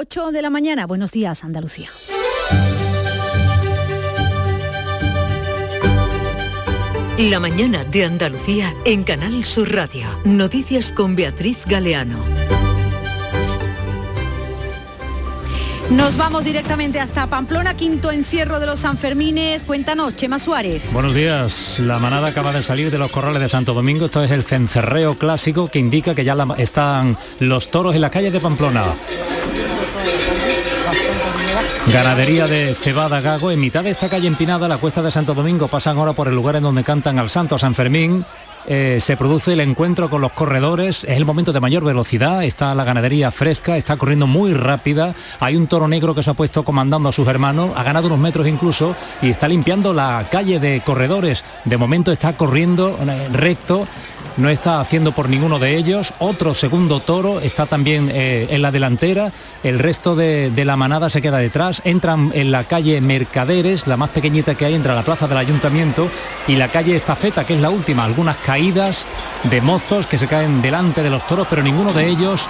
8 de la mañana, buenos días Andalucía. La mañana de Andalucía en Canal Sur Radio. Noticias con Beatriz Galeano. Nos vamos directamente hasta Pamplona, quinto encierro de los Sanfermines. Cuéntanos, Chema Suárez. Buenos días. La manada acaba de salir de los corrales de Santo Domingo. Esto es el cencerreo clásico que indica que ya están los toros en la calle de Pamplona. Ganadería de Cebada Gago. En mitad de esta calle empinada, la cuesta de Santo Domingo, pasan ahora por el lugar en donde cantan al Santo San Fermín. Eh, se produce el encuentro con los corredores, es el momento de mayor velocidad, está la ganadería fresca, está corriendo muy rápida, hay un toro negro que se ha puesto comandando a sus hermanos, ha ganado unos metros incluso y está limpiando la calle de corredores, de momento está corriendo eh, recto no está haciendo por ninguno de ellos. Otro segundo toro está también eh, en la delantera. El resto de, la manada se queda detrás. Entran en la calle Mercaderes, la más pequeñita que hay, entra a la plaza del ayuntamiento y la calle Estafeta, que es la última. Algunas caídas de mozos que se caen delante de los toros, pero ninguno de ellos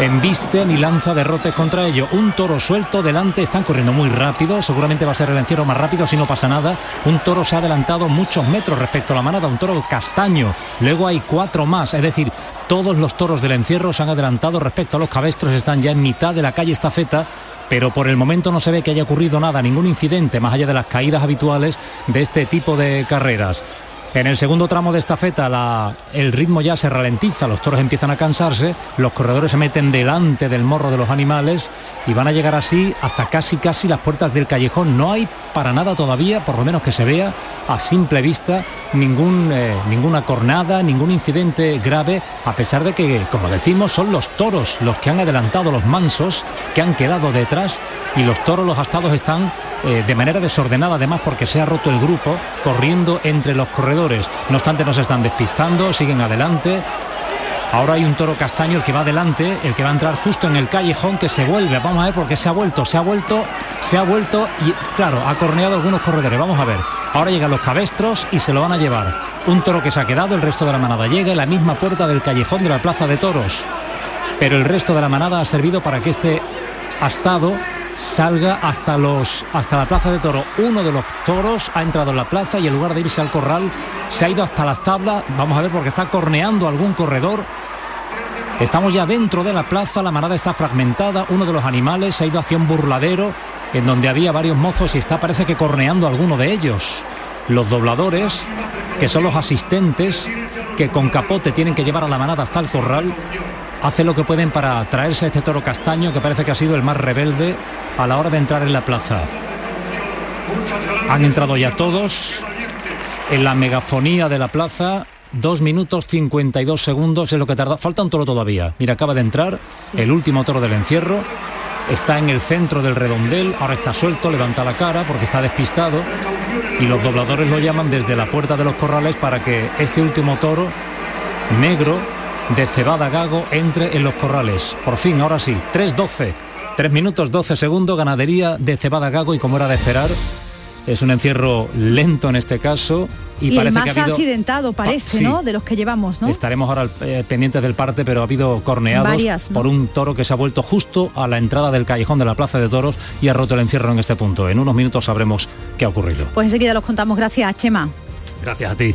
embiste ni lanza derrotes contra ello. Un toro suelto delante, están corriendo muy rápido, seguramente va a ser el encierro más rápido si no pasa nada. Un toro se ha adelantado muchos metros respecto a la manada, un toro castaño. Luego hay cuatro más, es decir, todos los toros del encierro se han adelantado respecto a los cabestros, están ya en mitad de la calle Estafeta pero por el momento no se ve que haya ocurrido nada, ningún incidente más allá de las caídas habituales de este tipo de carreras. En el segundo tramo de esta feta el ritmo ya se ralentiza, los toros empiezan a cansarse, los corredores se meten delante del morro de los animales y van a llegar así hasta casi casi las puertas del callejón. No hay para nada todavía, por lo menos que se vea a simple vista, ningún, eh, ninguna cornada, ningún incidente grave, a pesar de que, como decimos, son los toros los que han adelantado los mansos, que han quedado detrás y los toros, los astados están eh, de manera desordenada además porque se ha roto el grupo corriendo entre los corredores. No obstante no se están despistando, siguen adelante. Ahora hay un toro castaño el que va adelante, el que va a entrar justo en el callejón que se vuelve. Vamos a ver porque se ha vuelto, se ha vuelto, se ha vuelto y claro, ha corneado algunos corredores. Vamos a ver. Ahora llegan los cabestros y se lo van a llevar. Un toro que se ha quedado, el resto de la manada llega en la misma puerta del callejón de la Plaza de Toros. Pero el resto de la manada ha servido para que este astado salga hasta, los, hasta la plaza de toro. Uno de los toros ha entrado en la plaza y en lugar de irse al corral se ha ido hasta las tablas. Vamos a ver porque está corneando algún corredor. Estamos ya dentro de la plaza, la manada está fragmentada, uno de los animales se ha ido hacia un burladero en donde había varios mozos y está parece que corneando alguno de ellos. Los dobladores, que son los asistentes que con capote tienen que llevar a la manada hasta el corral, hacen lo que pueden para traerse a este toro castaño que parece que ha sido el más rebelde a la hora de entrar en la plaza. Han entrado ya todos en la megafonía de la plaza. Dos minutos 52 segundos es lo que tarda. Falta un toro todavía. Mira, acaba de entrar el último toro del encierro. Está en el centro del redondel. Ahora está suelto, levanta la cara porque está despistado. Y los dobladores lo llaman desde la puerta de los corrales para que este último toro negro de Cebada Gago entre en los corrales. Por fin, ahora sí, 3-12 3 minutos 12 segundos, ganadería de Cebada Gago y como era de esperar, es un encierro lento en este caso. Y, parece el más que ha accidentado parece, ¿no? De los que llevamos, ¿no? Estaremos ahora eh, pendientes del parte, pero ha habido corneados por un toro que se ha vuelto justo a la entrada del callejón de la Plaza de Toros y ha roto el encierro en este punto. En unos minutos sabremos qué ha ocurrido. Pues enseguida los contamos. Gracias, Chema. Gracias a ti.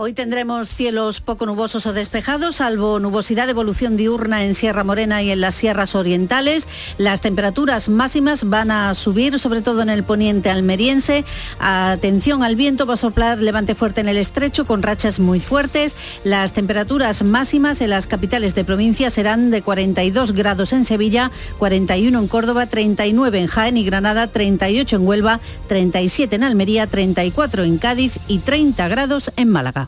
Hoy tendremos cielos poco nubosos o despejados, salvo nubosidad de evolución diurna en Sierra Morena y en las sierras orientales. Las temperaturas máximas van a subir, sobre todo en el poniente almeriense. Atención al viento, va a soplar levante fuerte en el estrecho con rachas muy fuertes. Las temperaturas máximas en las capitales de provincia serán de 42 grados en Sevilla, 41 en Córdoba, 39 en Jaén y Granada, 38 en Huelva, 37 en Almería, 34 en Cádiz y 30 grados en Málaga.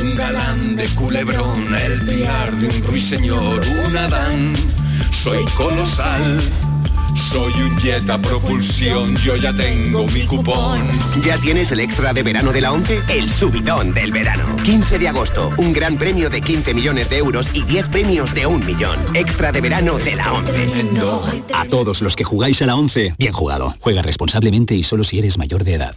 Un galán de culebrón, el piar de un ruiseñor, un Adán. Soy colosal soy un jet a propulsión, yo ya tengo mi cupón. ¿Ya tienes el extra de verano de la 11? El subidón del verano. 15 de agosto, un gran premio de 15 millones de euros y 10 premios de un millón. Extra de verano de la 11. A todos los que jugáis a la 11, bien jugado. Juega responsablemente y solo si eres mayor de edad.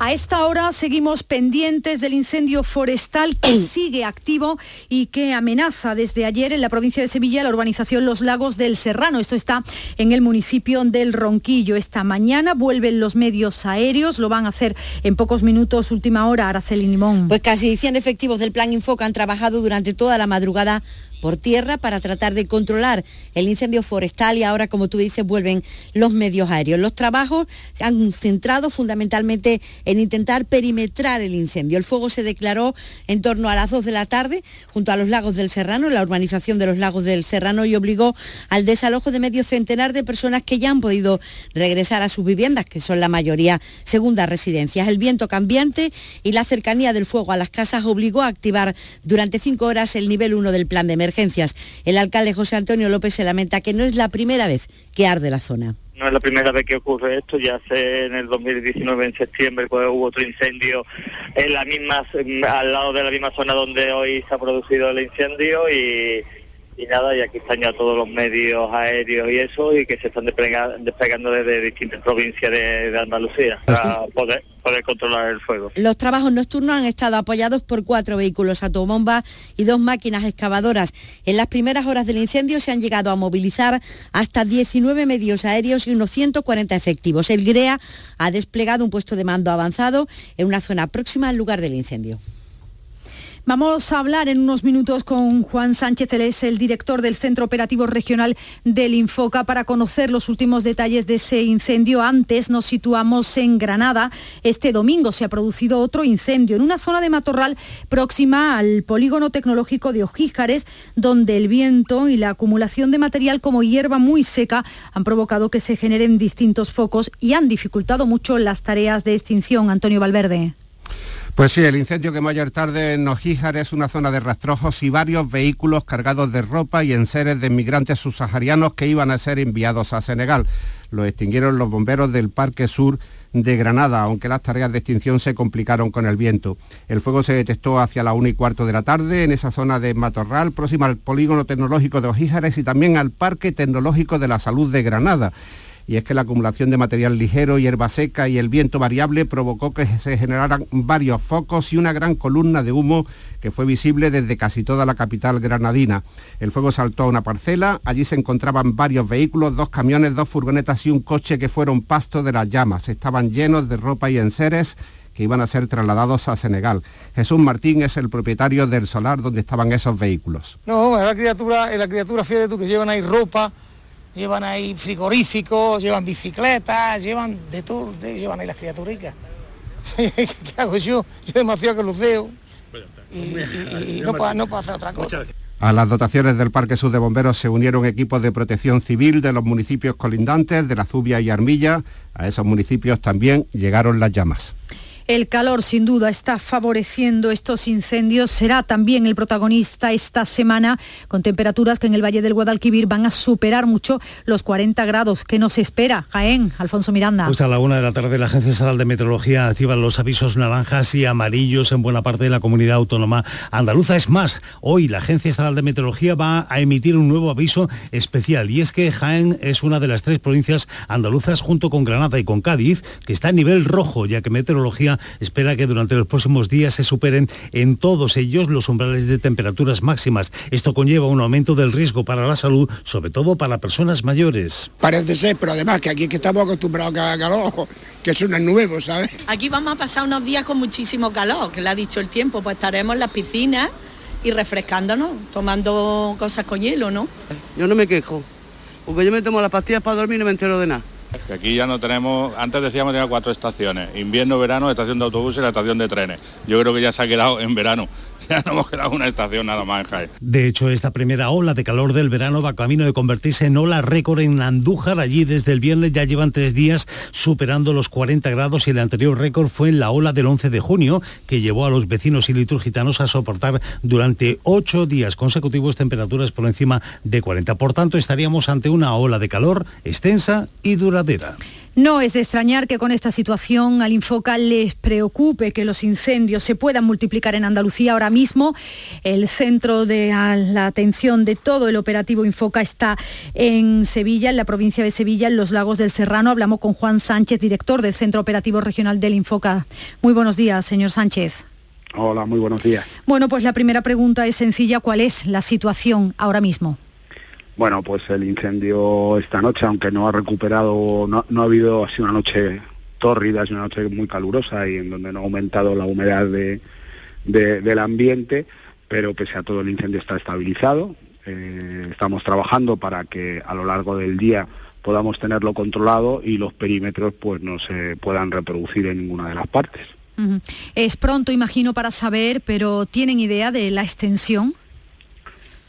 A esta hora seguimos pendientes del incendio forestal que sigue activo y que amenaza desde ayer en la provincia de Sevilla la urbanización Los Lagos del Serrano. Esto está en el municipio del Ronquillo. Esta mañana vuelven los medios aéreos, lo van a hacer en pocos minutos, última hora, Araceli Limón. Pues casi 100 efectivos del Plan Infoca han trabajado durante toda la madrugada por tierra para tratar de controlar el incendio forestal y ahora, como tú dices, vuelven los medios aéreos. Los trabajos se han centrado fundamentalmente en intentar perimetrar el incendio. El fuego se declaró en torno a las 2 de la tarde junto a los lagos del Serrano, la urbanización de los lagos del Serrano y obligó al desalojo de medio centenar de personas que ya han podido regresar a sus viviendas, que son la mayoría segundas residencias. El viento cambiante y la cercanía del fuego a las casas obligó a activar durante cinco horas el nivel 1 del plan de emergencia El alcalde José Antonio López se lamenta que no es la primera vez que arde la zona. No es la primera vez que ocurre esto, ya hace en el 2019, en septiembre, pues hubo otro incendio en la misma, al lado de la misma zona donde hoy se ha producido el incendio y, y nada, y aquí están ya todos los medios aéreos y eso, y que se están desplegando, desde distintas provincias de, Andalucía para poder, poder controlar el fuego. Los trabajos nocturnos han estado apoyados por cuatro vehículos autobomba y dos máquinas excavadoras. En las primeras horas del incendio se han llegado a movilizar hasta 19 medios aéreos y unos 140 efectivos. El GREA ha desplegado un puesto de mando avanzado en una zona próxima al lugar del incendio. Vamos a hablar en unos minutos con Juan Sánchez, él es el director del Centro Operativo Regional del Infoca, para conocer los últimos detalles de ese incendio. Antes nos situamos en Granada. Este domingo se ha producido otro incendio en una zona de matorral próxima al polígono tecnológico de Ojíjares, donde el viento y la acumulación de material como hierba muy seca han provocado que se generen distintos focos y han dificultado mucho las tareas de extinción. Antonio Valverde. Pues sí, el incendio que ayer tarde en Ojíjar es una zona de rastrojos y varios vehículos cargados de ropa y enseres de inmigrantes subsaharianos que iban a ser enviados a Senegal. Lo extinguieron los bomberos del Parque Sur de Granada, aunque las tareas de extinción se complicaron con el viento. El fuego se detectó hacia la una y cuarto de la tarde en esa zona de Matorral, próxima al polígono tecnológico de Ojíjares y también al Parque Tecnológico de la Salud de Granada y es que la acumulación de material ligero, hierba seca y el viento variable provocó que se generaran varios focos y una gran columna de humo que fue visible desde casi toda la capital granadina. El fuego saltó a una parcela, allí se encontraban varios vehículos, dos camiones, dos furgonetas y un coche que fueron pasto de las llamas. Estaban llenos de ropa y enseres que iban a ser trasladados a Senegal. Jesús Martín es el propietario del solar donde estaban esos vehículos. No, es la criatura, es la criatura, fíjate tú, que llevan ahí ropa, llevan ahí frigoríficos, llevan bicicletas, llevan de todo, llevan ahí las criaturicas. ¿Qué hago yo? Yo demasiado que luceo y, y, no, puedo, no puedo hacer otra cosa. A las dotaciones del Parque Sur de Bomberos se unieron equipos de protección civil de los municipios colindantes, de la Zubia y Armilla. A esos municipios también llegaron las llamas. El calor sin duda está favoreciendo estos incendios, será también el protagonista esta semana con temperaturas que en el Valle del Guadalquivir van a superar mucho los 40 grados. ¿Qué nos espera? Jaén, Alfonso Miranda. Pues a la una de la tarde la Agencia Estatal de Meteorología activa los avisos naranjas y amarillos en buena parte de la comunidad autónoma andaluza. Es más, hoy la Agencia Estatal de Meteorología va a emitir un nuevo aviso especial y es que Jaén es una de las tres provincias andaluzas junto con Granada y con Cádiz que está a nivel rojo ya que Meteorología Espera que durante los próximos días se superen en todos ellos los umbrales de temperaturas máximas. Esto conlleva un aumento del riesgo para la salud, sobre todo para personas mayores. Parece ser, pero además que aquí es que estamos acostumbrados a que haga calor, que eso no es nuevo, ¿sabes? Aquí vamos a pasar unos días con muchísimo calor, que le ha dicho el tiempo, pues estaremos en las piscinas y refrescándonos, tomando cosas con hielo, ¿no? Yo no me quejo, porque yo me tomo las pastillas para dormir y no me entero de nada. Aquí ya no tenemos, antes decíamos que tenía cuatro estaciones, invierno, verano, estación de autobuses y la estación de trenes. Yo creo que ya se ha quedado en verano. Ya no hemos quedado una estación nada más. De hecho, esta primera ola de calor del verano va camino de convertirse en ola récord en Andújar. Allí desde el viernes ya llevan tres días superando los 40 grados y el anterior récord fue en la ola del 11 de junio, que llevó a los vecinos y liturgitanos a soportar durante ocho días consecutivos temperaturas por encima de 40. Por tanto, estaríamos ante una ola de calor extensa y duradera. No es de extrañar que con esta situación al Infoca les preocupe que los incendios se puedan multiplicar en Andalucía. Ahora mismo el centro de la atención de todo el operativo Infoca está en Sevilla, en la provincia de Sevilla, en los lagos del Serrano. Hablamos con Juan Sánchez, director del Centro Operativo Regional del Infoca. Muy buenos días, señor Sánchez. Hola, muy buenos días. Bueno, pues la primera pregunta es sencilla. ¿Cuál es la situación ahora mismo? Bueno, pues el incendio esta noche, aunque no ha recuperado, no, ha habido así una noche tórrida, es una noche muy calurosa y en donde no ha aumentado la humedad del ambiente, pero pese a todo el incendio está estabilizado. Eh, estamos trabajando para que a lo largo del día podamos tenerlo controlado y los perímetros pues no se puedan reproducir en ninguna de las partes. Es pronto, imagino, para saber, pero ¿tienen idea de la extensión?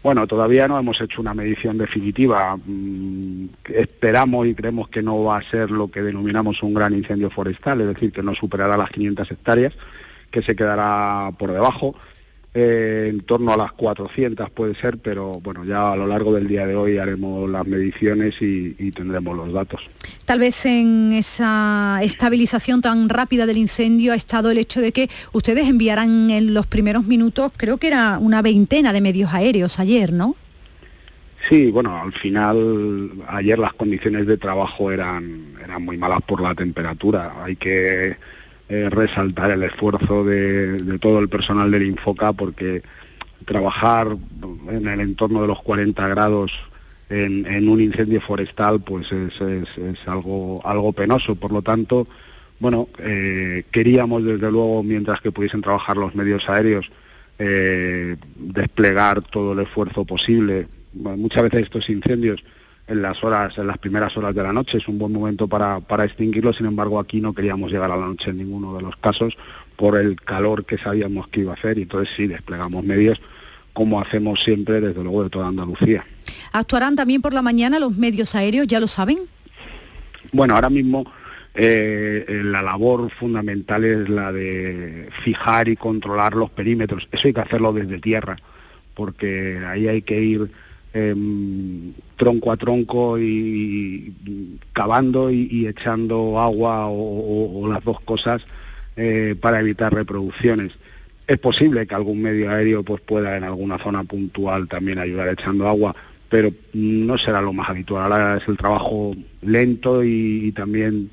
Bueno, todavía no hemos hecho una medición definitiva. Mm, esperamos y creemos que no va a ser lo que denominamos un gran incendio forestal, es decir, que no superará las 500 hectáreas, que se quedará por debajo. Eh, en torno a las 400 puede ser, pero bueno, ya a lo largo del día de hoy haremos las mediciones y, tendremos los datos. Tal vez en esa estabilización tan rápida del incendio ha estado el hecho de que ustedes enviaran en los primeros minutos, creo que era una veintena de medios aéreos ayer, ¿no? Sí, bueno, al final ayer las condiciones de trabajo eran, eran muy malas por la temperatura. Hay que eh, resaltar el esfuerzo de, todo el personal del Infoca porque trabajar en el entorno de los 40 grados en, un incendio forestal pues es, algo, algo penoso. Por lo tanto, bueno, eh, queríamos desde luego, mientras que pudiesen trabajar los medios aéreos, eh, desplegar todo el esfuerzo posible. muchas veces estos incendios en las horas, en las primeras horas de la noche. Es un buen momento para, para extinguirlo, sin embargo aquí no queríamos llegar a la noche en ninguno de los casos por el calor que sabíamos que iba a hacer y entonces sí desplegamos medios como hacemos siempre desde luego de toda Andalucía. ¿Actuarán también por la mañana los medios aéreos, ya lo saben? Bueno, ahora mismo eh, la labor fundamental es la de fijar y controlar los perímetros. Eso hay que hacerlo desde tierra, porque ahí hay que ir Em, tronco a tronco y, cavando y, echando agua o, las dos cosas eh, para evitar reproducciones. Es posible que algún medio aéreo pues, pueda en alguna zona puntual también ayudar echando agua, pero no será lo más habitual. Ahora es el trabajo lento y, también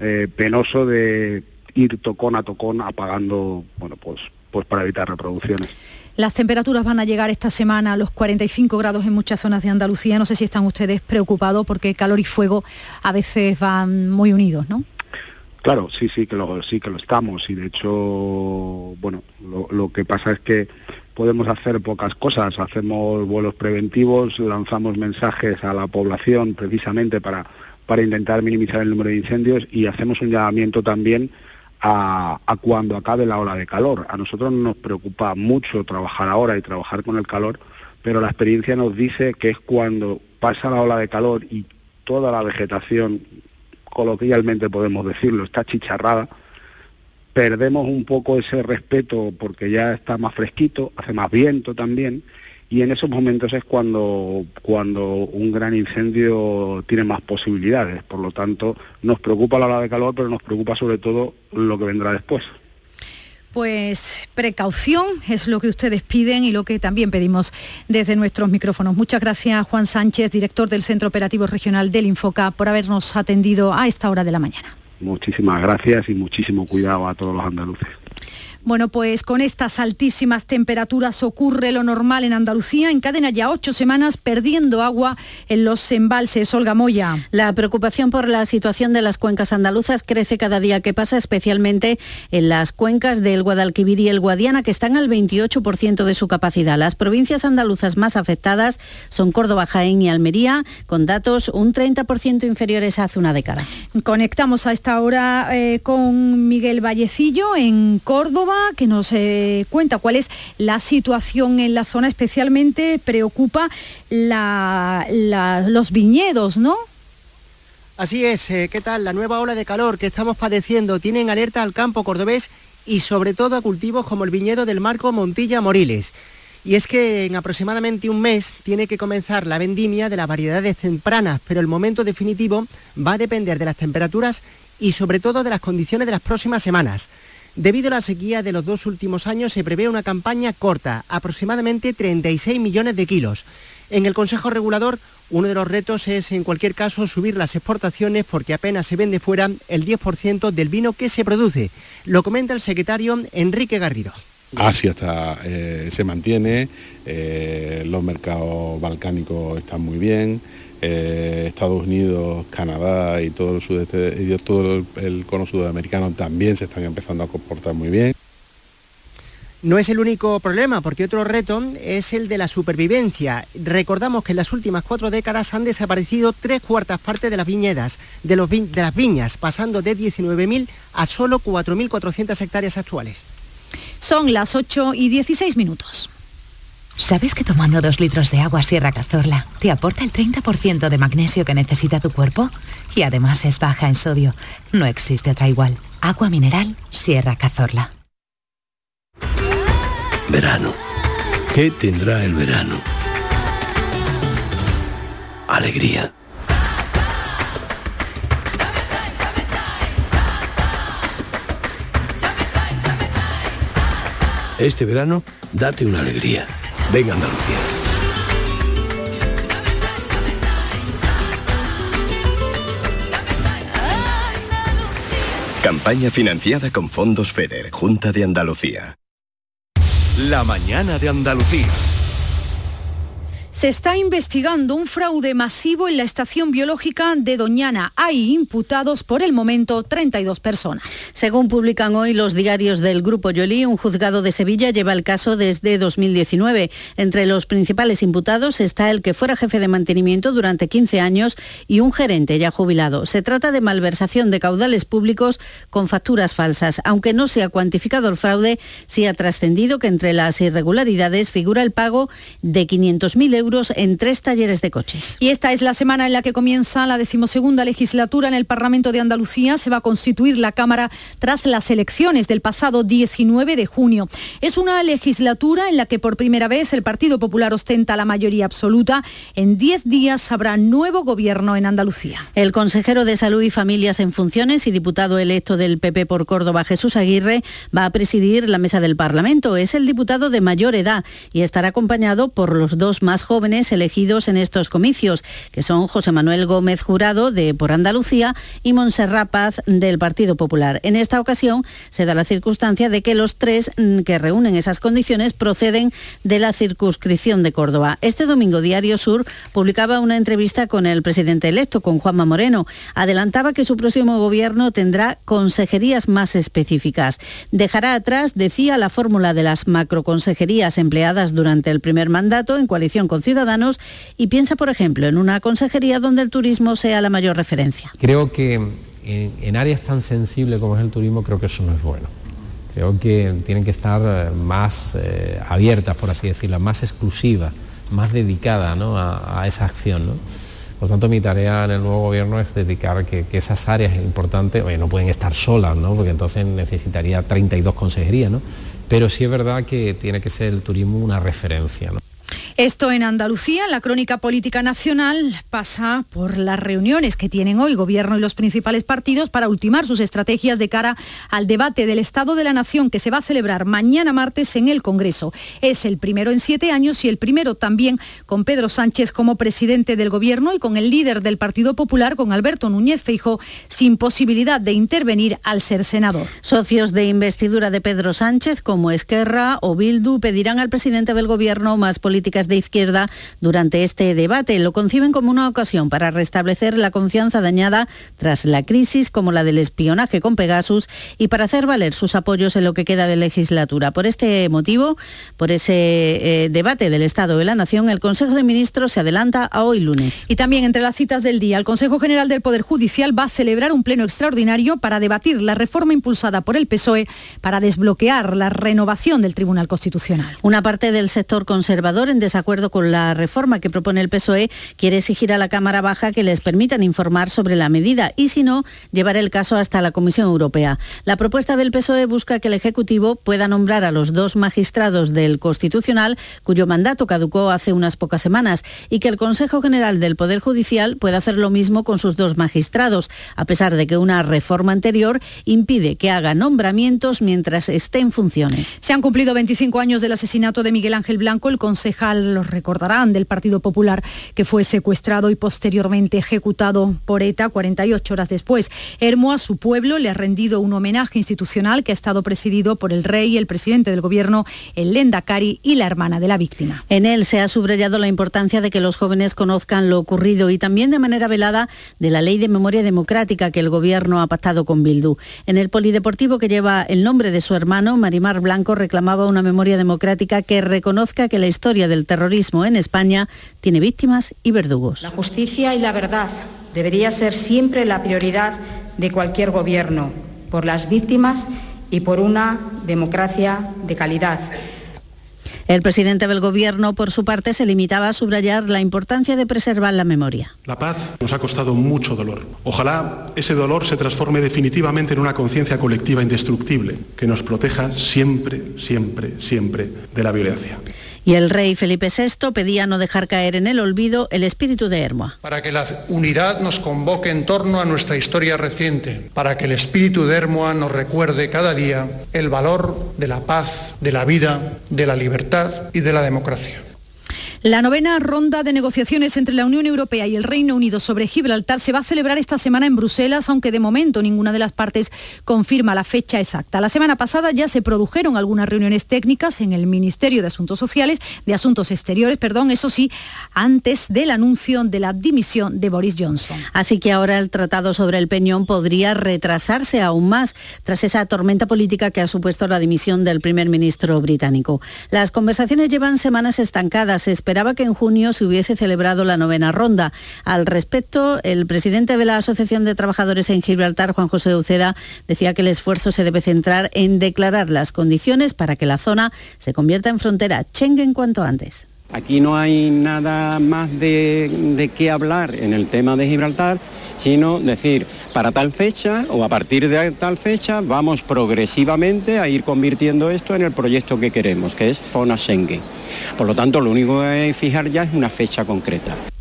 eh, penoso de ir tocón a tocón apagando, bueno, pues, pues para evitar reproducciones. Las temperaturas van a llegar esta semana a los 45 grados en muchas zonas de Andalucía. No sé si están ustedes preocupados porque calor y fuego a veces van muy unidos, ¿no? Claro, sí, sí que lo, sí que lo estamos y de hecho, bueno, lo, que pasa es que podemos hacer pocas cosas. Hacemos vuelos preventivos, lanzamos mensajes a la población precisamente para, para intentar minimizar el número de incendios y hacemos un llamamiento también a, cuando acabe la ola de calor. A nosotros nos preocupa mucho trabajar ahora y trabajar con el calor, pero la experiencia nos dice que es cuando pasa la ola de calor y toda la vegetación, coloquialmente podemos decirlo, está chicharrada, perdemos un poco ese respeto porque ya está más fresquito, hace más viento también, y en esos momentos es cuando, cuando un gran incendio tiene más posibilidades. Por lo tanto, nos preocupa la ola de calor, pero nos preocupa sobre todo lo que vendrá después. Pues precaución es lo que ustedes piden y lo que también pedimos desde nuestros micrófonos. Muchas gracias Juan Sánchez, director del Centro Operativo Regional del Infoca, por habernos atendido a esta hora de la mañana. muchísimas gracias y muchísimo cuidado a todos los andaluces. Bueno, pues con estas altísimas temperaturas ocurre lo normal en Andalucía. Encadena ya ocho semanas perdiendo agua en los embalses. Olga Moya. La preocupación por la situación de las cuencas andaluzas crece cada día que pasa, especialmente en las cuencas del Guadalquivir y el Guadiana, que están al 28% de su capacidad. Las provincias andaluzas más afectadas son Córdoba, Jaén y Almería, con datos un 30% inferiores a hace una década. Conectamos a esta hora eh, con Miguel Vallecillo en Córdoba que nos eh, cuenta cuál es la situación en la zona, especialmente preocupa los viñedos, ¿no? Así es, eh, ¿qué tal? La nueva ola de calor que estamos padeciendo tiene en alerta al campo cordobés y sobre todo a cultivos como el viñedo del Marco Montilla Moriles. Y es que en aproximadamente un mes tiene que comenzar la vendimia de las variedades tempranas, pero el momento definitivo va a depender de las temperaturas y sobre todo de las condiciones de las próximas semanas. Debido a la sequía de los dos últimos años se prevé una campaña corta, aproximadamente 36 millones de kilos. En el Consejo Regulador, uno de los retos es, en cualquier caso, subir las exportaciones porque apenas se vende fuera el 10% del vino que se produce. Lo comenta el secretario Enrique Garrido. Asia eh, se mantiene, eh, los mercados balcánicos están muy bien, eh, Estados Unidos, Canadá y todo el sudeste y todo el, cono sudamericano también se están empezando a comportar muy bien. No es el único problema, porque otro reto es el de la supervivencia. Recordamos que en las últimas cuatro décadas han desaparecido tres cuartas partes de las viñedas, de, los de las viñas, pasando de 19.000 a solo 4.400 hectáreas actuales. Son las 8 y 16 minutos. ¿Sabes que tomando dos litros de agua Sierra Cazorla te aporta el 30% de magnesio que necesita tu cuerpo? Y además es baja en sodio. No existe otra igual. Agua mineral Sierra Cazorla. Verano. ¿Qué tendrá el verano? Alegría. Este verano, date una alegría. Venga Andalucía. Campaña financiada con fondos FEDER, Junta de Andalucía. La mañana de Andalucía. Se está investigando un fraude masivo en la estación biológica de Doñana. Hay imputados por el momento 32 personas. Según publican hoy los diarios del Grupo Yoli, un juzgado de Sevilla lleva el caso desde 2019. Entre los principales imputados está el que fuera jefe de mantenimiento durante 15 años y un gerente ya jubilado. Se trata de malversación de caudales públicos con facturas falsas. Aunque no se ha cuantificado el fraude, sí ha trascendido que entre las irregularidades figura el pago de 500.000 euros euros en tres talleres de coches. Y esta es la semana en la que comienza la decimosegunda legislatura en el Parlamento de Andalucía. Se va a constituir la Cámara tras las elecciones del pasado 19 de junio. Es una legislatura en la que por primera vez el Partido Popular ostenta la mayoría absoluta. En diez días habrá nuevo gobierno en Andalucía. El consejero de Salud y Familias en funciones y diputado electo del PP por Córdoba, Jesús Aguirre, va a presidir la mesa del Parlamento. Es el diputado de mayor edad y estará acompañado por los dos más jóvenes jóvenes elegidos en estos comicios, que son José Manuel Gómez Jurado de Por Andalucía y Montserrat Paz del Partido Popular. En esta ocasión se da la circunstancia de que los tres mm, que reúnen esas condiciones proceden de la circunscripción de Córdoba. Este domingo Diario Sur publicaba una entrevista con el presidente electo, con Juanma Moreno. Adelantaba que su próximo gobierno tendrá consejerías más específicas. Dejará atrás, decía, la fórmula de las macroconsejerías empleadas durante el primer mandato en coalición con ciudadanos y piensa, por ejemplo, en una consejería donde el turismo sea la mayor referencia. Creo que en, áreas tan sensibles como es el turismo, creo que eso no es bueno. Creo que tienen que estar eh, más eh, abiertas, por así decirlo, más exclusivas, más dedicadas a, esa acción. Por tanto, mi tarea en el nuevo gobierno es dedicar que, esas áreas importantes, oye, no pueden estar solas, ¿no? porque entonces necesitaría 32 consejerías, ¿no? pero sí es verdad que tiene que ser el turismo una referencia. Esto en Andalucía, la crónica política nacional pasa por las reuniones que tienen hoy Gobierno y los principales partidos para ultimar sus estrategias de cara al debate del Estado de la Nación que se va a celebrar mañana martes en el Congreso. Es el primero en siete años y el primero también con Pedro Sánchez como presidente del Gobierno y con el líder del Partido Popular, con Alberto Núñez Feijo, sin posibilidad de intervenir al ser senador. Socios de investidura de Pedro Sánchez como Esquerra o Bildu pedirán al presidente del Gobierno más políticas de izquierda durante este debate. Lo conciben como una ocasión para restablecer la confianza dañada tras la crisis como la del espionaje con Pegasus y para hacer valer sus apoyos en lo que queda de legislatura. Por este motivo, por ese eh, debate del Estado de la Nación, el Consejo de Ministros se adelanta a hoy lunes. Y también entre las citas del día, el Consejo General del Poder Judicial va a celebrar un pleno extraordinario para debatir la reforma impulsada por el PSOE para desbloquear la renovación del Tribunal Constitucional. Una parte del sector conservador en acuerdo con la reforma que propone el PSOE, quiere exigir a la Cámara Baja que les permitan informar sobre la medida y, si no, llevar el caso hasta la Comisión Europea. La propuesta del PSOE busca que el Ejecutivo pueda nombrar a los dos magistrados del Constitucional, cuyo mandato caducó hace unas pocas semanas, y que el Consejo General del Poder Judicial pueda hacer lo mismo con sus dos magistrados, a pesar de que una reforma anterior impide que haga nombramientos mientras esté en funciones. Se han cumplido 25 años del asesinato de Miguel Ángel Blanco, el concejal los recordarán, del Partido Popular, que fue secuestrado y posteriormente ejecutado por ETA 48 horas después. Hermo a su pueblo le ha rendido un homenaje institucional que ha estado presidido por el rey, el presidente del gobierno, el Lendakari y la hermana de la víctima. En él se ha subrayado la importancia de que los jóvenes conozcan lo ocurrido y también de manera velada de la ley de memoria democrática que el gobierno ha pactado con Bildu. En el polideportivo que lleva el nombre de su hermano, Marimar Blanco reclamaba una memoria democrática que reconozca que la historia del terrorismo en España tiene víctimas y verdugos. La justicia y la verdad debería ser siempre la prioridad de cualquier gobierno, por las víctimas y por una democracia de calidad. El presidente del Gobierno, por su parte, se limitaba a subrayar la importancia de preservar la memoria. La paz nos ha costado mucho dolor. Ojalá ese dolor se transforme definitivamente en una conciencia colectiva indestructible que nos proteja siempre, siempre, siempre de la violencia. Y el rey Felipe VI pedía no dejar caer en el olvido el espíritu de Hermoa. Para que la unidad nos convoque en torno a nuestra historia reciente, para que el espíritu de Hermoa nos recuerde cada día el valor de la paz, de la vida, de la libertad y de la democracia. La novena ronda de negociaciones entre la Unión Europea y el Reino Unido sobre Gibraltar se va a celebrar esta semana en Bruselas, aunque de momento ninguna de las partes confirma la fecha exacta. La semana pasada ya se produjeron algunas reuniones técnicas en el Ministerio de Asuntos Sociales, de Asuntos Exteriores, perdón, eso sí, antes del anuncio de la dimisión de Boris Johnson. Así que ahora el tratado sobre el Peñón podría retrasarse aún más tras esa tormenta política que ha supuesto la dimisión del primer ministro británico. Las conversaciones llevan semanas estancadas esperaba que en junio se hubiese celebrado la novena ronda. Al respecto, el presidente de la Asociación de Trabajadores en Gibraltar, Juan José Uceda, decía que el esfuerzo se debe centrar en declarar las condiciones para que la zona se convierta en frontera Schengen cuanto antes. Aquí no hay nada más de, de qué hablar en el tema de Gibraltar, sino decir, para tal fecha o a partir de tal fecha vamos progresivamente a ir convirtiendo esto en el proyecto que queremos, que es zona Schengen. Por lo tanto, lo único que hay que fijar ya es una fecha concreta.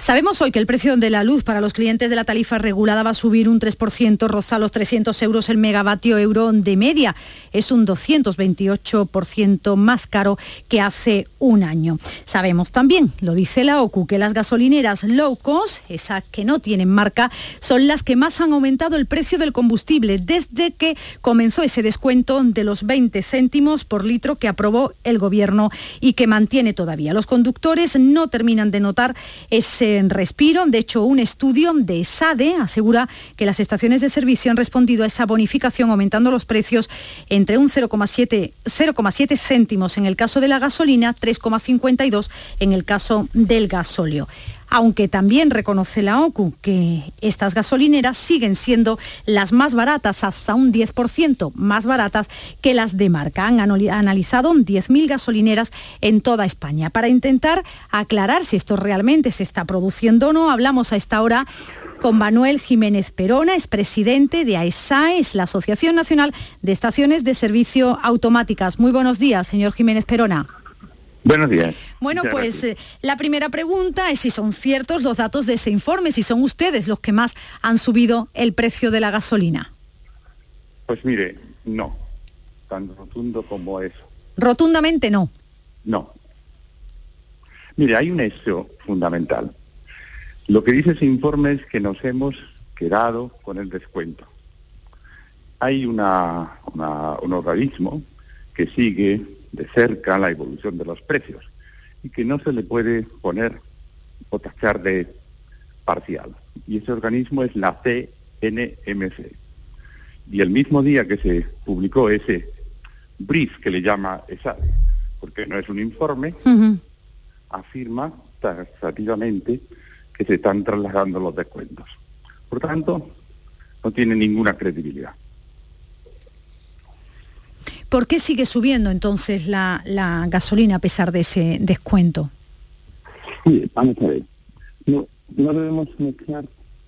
Sabemos hoy que el precio de la luz para los clientes de la tarifa regulada va a subir un 3%, roza los 300 euros el megavatio euro de media. Es un 228% más caro que hace un año. Sabemos también, lo dice la OCU, que las gasolineras low cost, esas que no tienen marca, son las que más han aumentado el precio del combustible desde que comenzó ese descuento de los 20 céntimos por litro que aprobó el gobierno y que mantiene todavía. Los conductores no terminan de notar ese en respiro. De hecho, un estudio de SADE asegura que las estaciones de servicio han respondido a esa bonificación aumentando los precios entre un 0,7 céntimos en el caso de la gasolina, 3,52 en el caso del gasóleo aunque también reconoce la OCU que estas gasolineras siguen siendo las más baratas, hasta un 10% más baratas que las de marca. Han analizado 10.000 gasolineras en toda España. Para intentar aclarar si esto realmente se está produciendo o no, hablamos a esta hora con Manuel Jiménez Perona, es presidente de AESAES, la Asociación Nacional de Estaciones de Servicio Automáticas. Muy buenos días, señor Jiménez Perona. Buenos días. Bueno, Muchas pues eh, la primera pregunta es si son ciertos los datos de ese informe, si son ustedes los que más han subido el precio de la gasolina. Pues mire, no, tan rotundo como eso. Rotundamente no. No. Mire, hay un hecho fundamental. Lo que dice ese informe es que nos hemos quedado con el descuento. Hay una, una- un organismo que sigue de cerca la evolución de los precios y que no se le puede poner o tachar de parcial. Y ese organismo es la CNMC. Y el mismo día que se publicó ese brief que le llama ESADE, porque no es un informe, afirma taxativamente que se están trasladando los descuentos. Por tanto, no tiene ninguna credibilidad. ¿Por qué sigue subiendo entonces la, la gasolina a pesar de ese descuento? Sí, vamos a ver. No, no debemos mezclar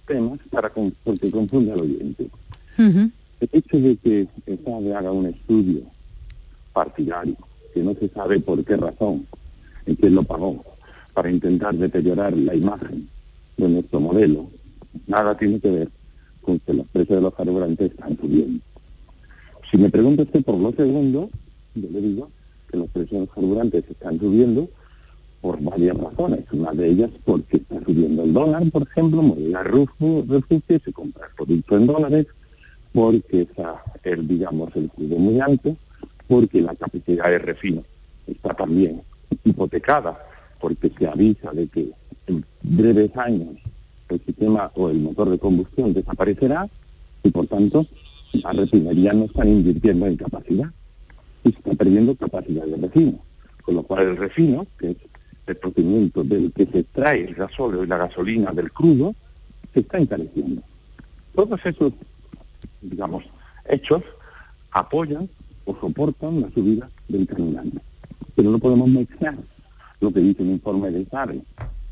temas para con- porque confunde al oyente. El hecho de que el haga un estudio partidario, que no se sabe por qué razón, en quién lo pagó, para intentar deteriorar la imagen de nuestro modelo, nada tiene que ver con que los precios de los carburantes están subiendo. Si me pregunta usted por lo segundo, yo le digo que los precios de los carburantes están subiendo por varias razones. Una de ellas porque está subiendo el dólar, por ejemplo, moneda refugio, se compra el producto en dólares, porque está el, digamos, el crudo muy alto, porque la capacidad de refino está también hipotecada, porque se avisa de que en breves años el sistema o el motor de combustión desaparecerá y por tanto las refinerías no están invirtiendo en capacidad y está perdiendo capacidad de refino. Con lo cual el refino, que es el procedimiento del que se extrae el gasóleo y la gasolina del crudo, se está encareciendo. Todos esos, digamos, hechos apoyan o soportan la subida del carburante. Pero no podemos mezclar lo que dice el informe de SARE,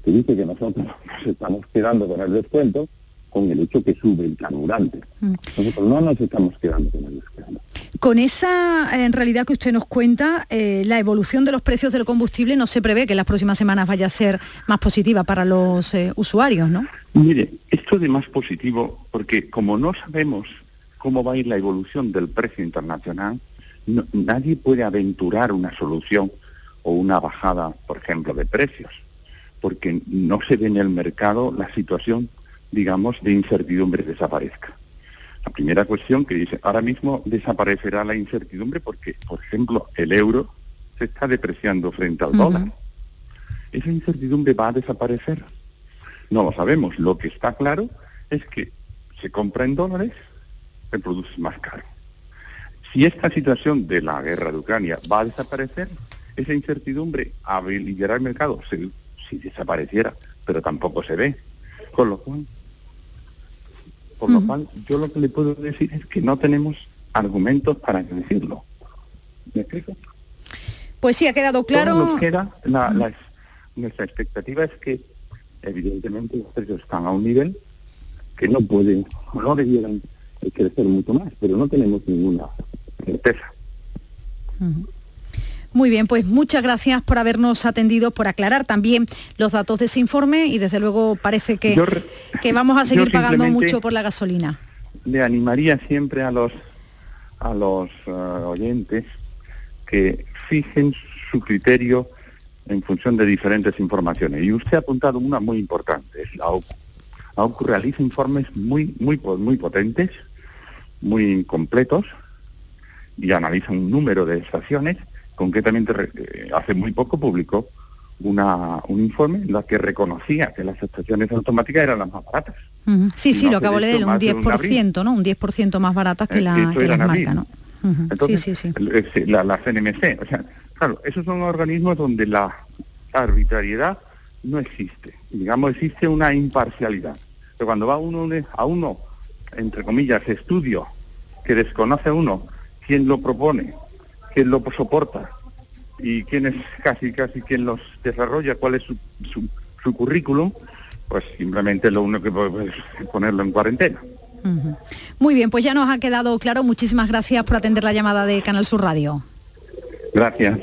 que dice que nosotros nos estamos quedando con el descuento, con el hecho que sube el carburante. Nosotros no nos estamos quedando con el descuento. Con esa en realidad que usted nos cuenta, eh, la evolución de los precios del combustible no se prevé que en las próximas semanas vaya a ser más positiva para los eh, usuarios, ¿no? Mire, esto de más positivo, porque como no sabemos cómo va a ir la evolución del precio internacional, no- nadie puede aventurar una solución o una bajada, por ejemplo, de precios, porque no se ve en el mercado la situación, digamos, de incertidumbre desaparezca. La primera cuestión que dice, ahora mismo desaparecerá la incertidumbre porque, por ejemplo, el euro se está depreciando frente al dólar. Esa incertidumbre va a desaparecer. No lo sabemos. Lo que está claro es que se compra en dólares, se produce más caro. Si esta situación de la guerra de Ucrania va a desaparecer, esa incertidumbre habilitará el mercado si, si desapareciera, pero tampoco se ve. Con lo cual, por lo cual, yo lo que le puedo decir es que no tenemos argumentos para decirlo. ¿Me explico? Pues sí, ha quedado claro. Todo nos queda, la- la- nuestra expectativa es que evidentemente los precios están a un nivel que no pueden, o no debieran crecer mucho más, pero no tenemos ninguna certeza. Muy bien, pues muchas gracias por habernos atendido, por aclarar también los datos de ese informe y desde luego parece que, Yo que vamos a seguir pagando mucho por la gasolina. Le animaría siempre a los a los eh, oyentes que fijen su criterio en función de diferentes informaciones. Y usted ha apuntado una muy importante, es la OCU. La OCU realiza informes muy, muy, muy potentes, muy completos, y analiza un número de estaciones. Concretamente, re- eh, hace muy poco publicó una, un informe en la que reconocía que las estaciones automáticas eran las más baratas. Sí, sí, no lo acabo de leer, un más de un 10%, ¿no? Un 10% más baratas que Eh, la, que las marcas, ¿no? Entonces, sí, sí, sí. La, la CNMC, o sea, claro, esos son organismos donde la arbitrariedad no existe. Digamos, existe una imparcialidad. Pero cuando va uno a uno, entre comillas, estudio, que desconoce uno quién lo propone, quién lo soporta y quién es casi, casi quien los desarrolla, cuál es su, su, su currículum, pues simplemente lo único que puede es ponerlo en cuarentena. Muy bien, pues ya nos ha quedado claro. Muchísimas gracias por atender la llamada de Canal Sur Radio. Gracias.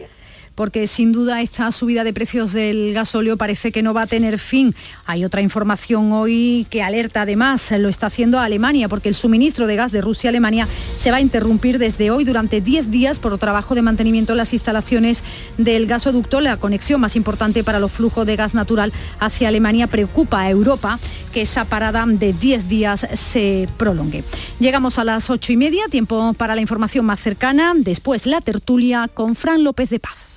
Porque sin duda esta subida de precios del gasóleo parece que no va a tener fin. Hay otra información hoy que alerta además, lo está haciendo Alemania, porque el suministro de gas de Rusia a Alemania se va a interrumpir desde hoy durante 10 días por trabajo de mantenimiento en las instalaciones del gasoducto. La conexión más importante para los flujos de gas natural hacia Alemania preocupa a Europa que esa parada de 10 días se prolongue. Llegamos a las 8 y media, tiempo para la información más cercana, después la tertulia con Fran López de Paz.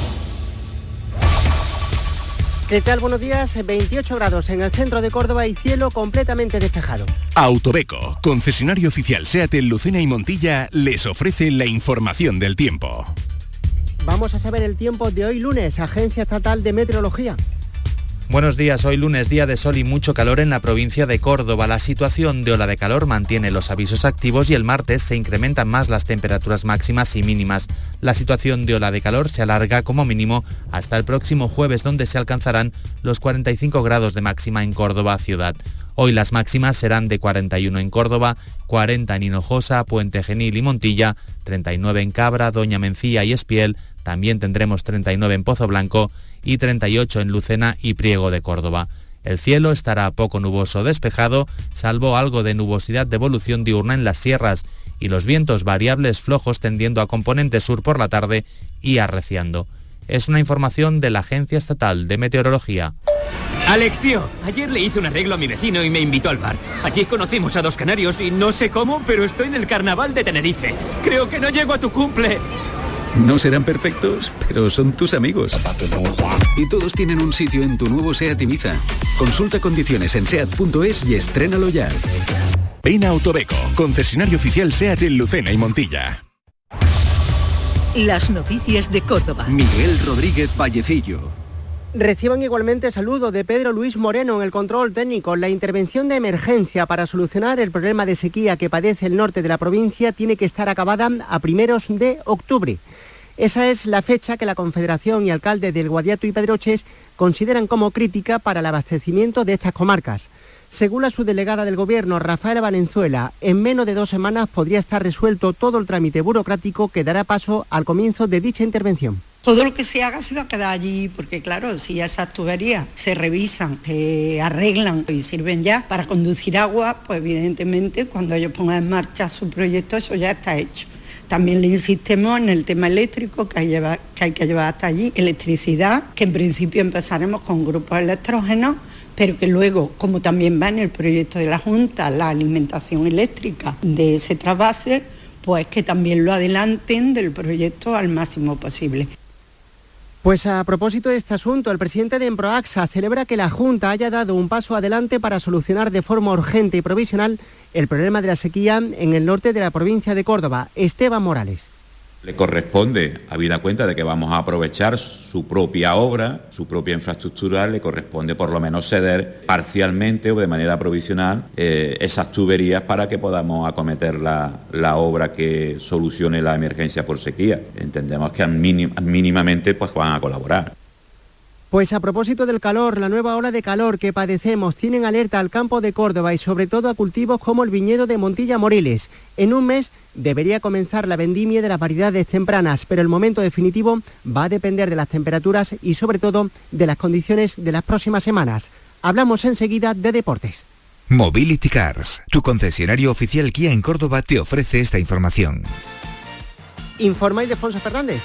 ¿Qué tal? Buenos días. 28 grados en el centro de Córdoba y cielo completamente despejado. Autobeco, concesionario oficial SEAT en Lucena y Montilla, les ofrece la información del tiempo. Vamos a saber el tiempo de hoy lunes, Agencia Estatal de Meteorología. Buenos días, hoy lunes día de sol y mucho calor en la provincia de Córdoba. La situación de ola de calor mantiene los avisos activos y el martes se incrementan más las temperaturas máximas y mínimas. La situación de ola de calor se alarga como mínimo hasta el próximo jueves donde se alcanzarán los 45 grados de máxima en Córdoba ciudad. Hoy las máximas serán de 41 en Córdoba, 40 en Hinojosa, Puente Genil y Montilla, 39 en Cabra, Doña Mencía y Espiel, también tendremos 39 en Pozo Blanco y 38 en Lucena y Priego de Córdoba. El cielo estará poco nuboso despejado, salvo algo de nubosidad de evolución diurna en las sierras y los vientos variables flojos tendiendo a componente sur por la tarde y arreciando. Es una información de la Agencia Estatal de Meteorología. Alex, tío, ayer le hice un arreglo a mi vecino y me invitó al bar. Allí conocimos a dos canarios y no sé cómo, pero estoy en el carnaval de Tenerife. Creo que no llego a tu cumple. No serán perfectos, pero son tus amigos. Y todos tienen un sitio en tu nuevo SEAT Ibiza. Consulta condiciones en SEAT.es y estrénalo ya. Ven a Autobeco, concesionario oficial SEAT en Lucena y Montilla. Las noticias de Córdoba. Miguel Rodríguez Vallecillo. Reciban igualmente saludo de Pedro Luis Moreno en el control técnico. La intervención de emergencia para solucionar el problema de sequía que padece el norte de la provincia tiene que estar acabada a primeros de octubre. Esa es la fecha que la Confederación y alcalde del Guadiato y Pedroches consideran como crítica para el abastecimiento de estas comarcas. Según la subdelegada del Gobierno, Rafaela Valenzuela, en menos de dos semanas podría estar resuelto todo el trámite burocrático que dará paso al comienzo de dicha intervención. Todo lo que se haga se va a quedar allí, porque claro, si esas tuberías se revisan, se arreglan y sirven ya para conducir agua, pues evidentemente cuando ellos pongan en marcha su proyecto eso ya está hecho. También le insistimos en el tema eléctrico que hay, que hay que llevar hasta allí, electricidad, que en principio empezaremos con grupos electrógenos, pero que luego, como también va en el proyecto de la Junta, la alimentación eléctrica de ese trasvase, pues que también lo adelanten del proyecto al máximo posible. Pues a propósito de este asunto, el presidente de Emproaxa celebra que la Junta haya dado un paso adelante para solucionar de forma urgente y provisional el problema de la sequía en el norte de la provincia de Córdoba. Esteban Morales le corresponde, habida cuenta de que vamos a aprovechar su propia obra, su propia infraestructura, le corresponde por lo menos ceder parcialmente o de manera provisional eh, esas tuberías para que podamos acometer la, la, obra que solucione la emergencia por sequía. Entendemos que mínimamente pues, van a colaborar. Pues a propósito del calor, la nueva ola de calor que padecemos tienen alerta al campo de Córdoba y sobre todo a cultivos como el viñedo de Montilla Moriles. En un mes debería comenzar la vendimia de las variedades tempranas, pero el momento definitivo va a depender de las temperaturas y sobre todo de las condiciones de las próximas semanas. Hablamos enseguida de deportes. Mobility Cars, tu concesionario oficial Kia en Córdoba, te ofrece esta información. Informa Ildefonso Fernández.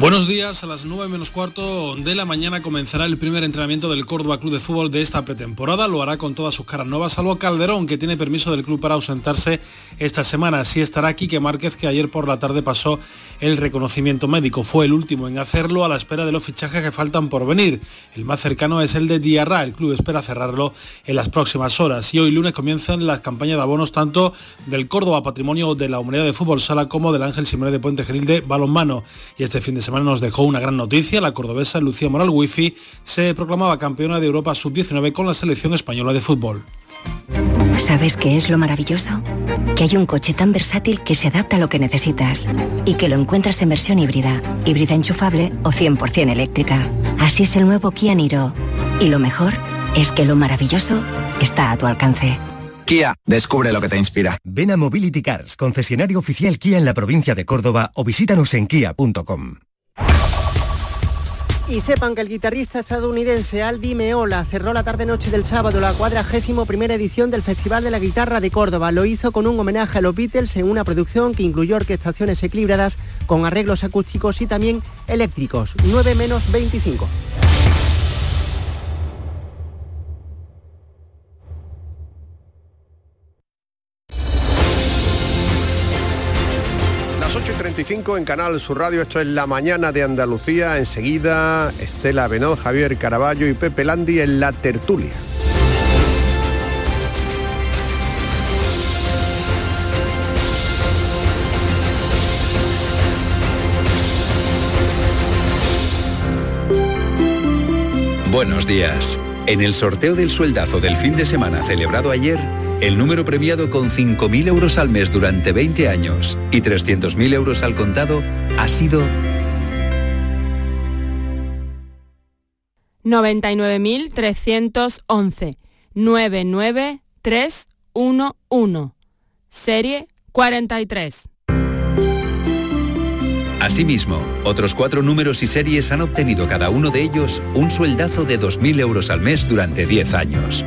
Buenos días, a las 9 menos cuarto de la mañana comenzará el primer entrenamiento del Córdoba Club de Fútbol de esta pretemporada. Lo hará con todas sus caras nuevas, salvo Calderón, que tiene permiso del club para ausentarse esta semana. Así estará Quique Márquez, que ayer por la tarde pasó el reconocimiento médico. Fue el último en hacerlo a la espera de los fichajes que faltan por venir. El más cercano es el de Diarra. El club espera cerrarlo en las próximas horas. Y hoy lunes comienzan las campañas de abonos tanto del Córdoba Patrimonio de la Humanidad de Fútbol Sala como del Ángel Simón de Puente Genil de Balonmano. Y este fin de semana nos dejó una gran noticia. La cordobesa Lucía Moral Wifi se proclamaba campeona de Europa Sub-19 con la selección española de fútbol. ¿Sabes qué es lo maravilloso? Que hay un coche tan versátil que se adapta a lo que necesitas y que lo encuentras en versión híbrida, híbrida enchufable o 100% eléctrica. Así es el nuevo Kia Niro. Y lo mejor es que lo maravilloso está a tu alcance. Kia, descubre lo que te inspira. Ven a Mobility Cars, concesionario oficial Kia en la provincia de Córdoba o visítanos en kia.com. Y sepan que el guitarrista estadounidense Aldi Meola cerró la tarde-noche del sábado la cuadragésimo primera edición del Festival de la Guitarra de Córdoba. Lo hizo con un homenaje a los Beatles en una producción que incluyó orquestaciones equilibradas con arreglos acústicos y también eléctricos. 9 menos 25. Las 8 y 35 en Canal Sur Radio, esto es La Mañana de Andalucía. Enseguida, Estela Benot, Javier Caraballo y Pepe Landi en La Tertulia. Buenos días. En el sorteo del sueldazo del fin de semana celebrado ayer, el número premiado con 5.000 euros al mes durante 20 años y 300.000 euros al contado ha sido 99.311 99311 Serie 43 Asimismo, otros cuatro números y series han obtenido cada uno de ellos un sueldazo de 2.000 euros al mes durante 10 años.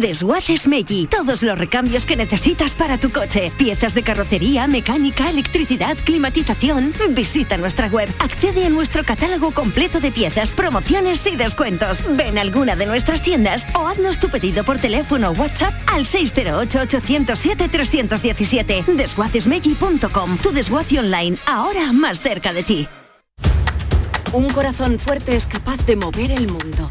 Desguaces Meggi. Todos los recambios que necesitas para tu coche. Piezas de carrocería, mecánica, electricidad, climatización. Visita nuestra web. Accede a nuestro catálogo completo de piezas, promociones y descuentos. Ven a alguna de nuestras tiendas o haznos tu pedido por teléfono o WhatsApp al 608-807-317. Desguacesmeggi.com. Tu desguace online, ahora más cerca de ti. Un corazón fuerte es capaz de mover el mundo.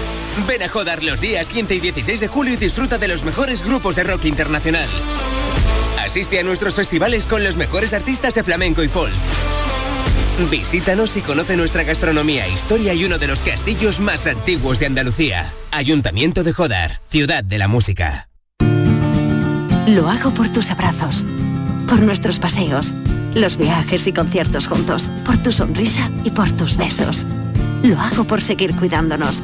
Ven a Jodar los días 15 y 16 de julio y disfruta de los mejores grupos de rock internacional. Asiste a nuestros festivales con los mejores artistas de flamenco y folk. Visítanos y conoce nuestra gastronomía, historia y uno de los castillos más antiguos de Andalucía. Ayuntamiento de Jodar, ciudad de la música. Lo hago por tus abrazos, por nuestros paseos, los viajes y conciertos juntos, por tu sonrisa y por tus besos. Lo hago por seguir cuidándonos.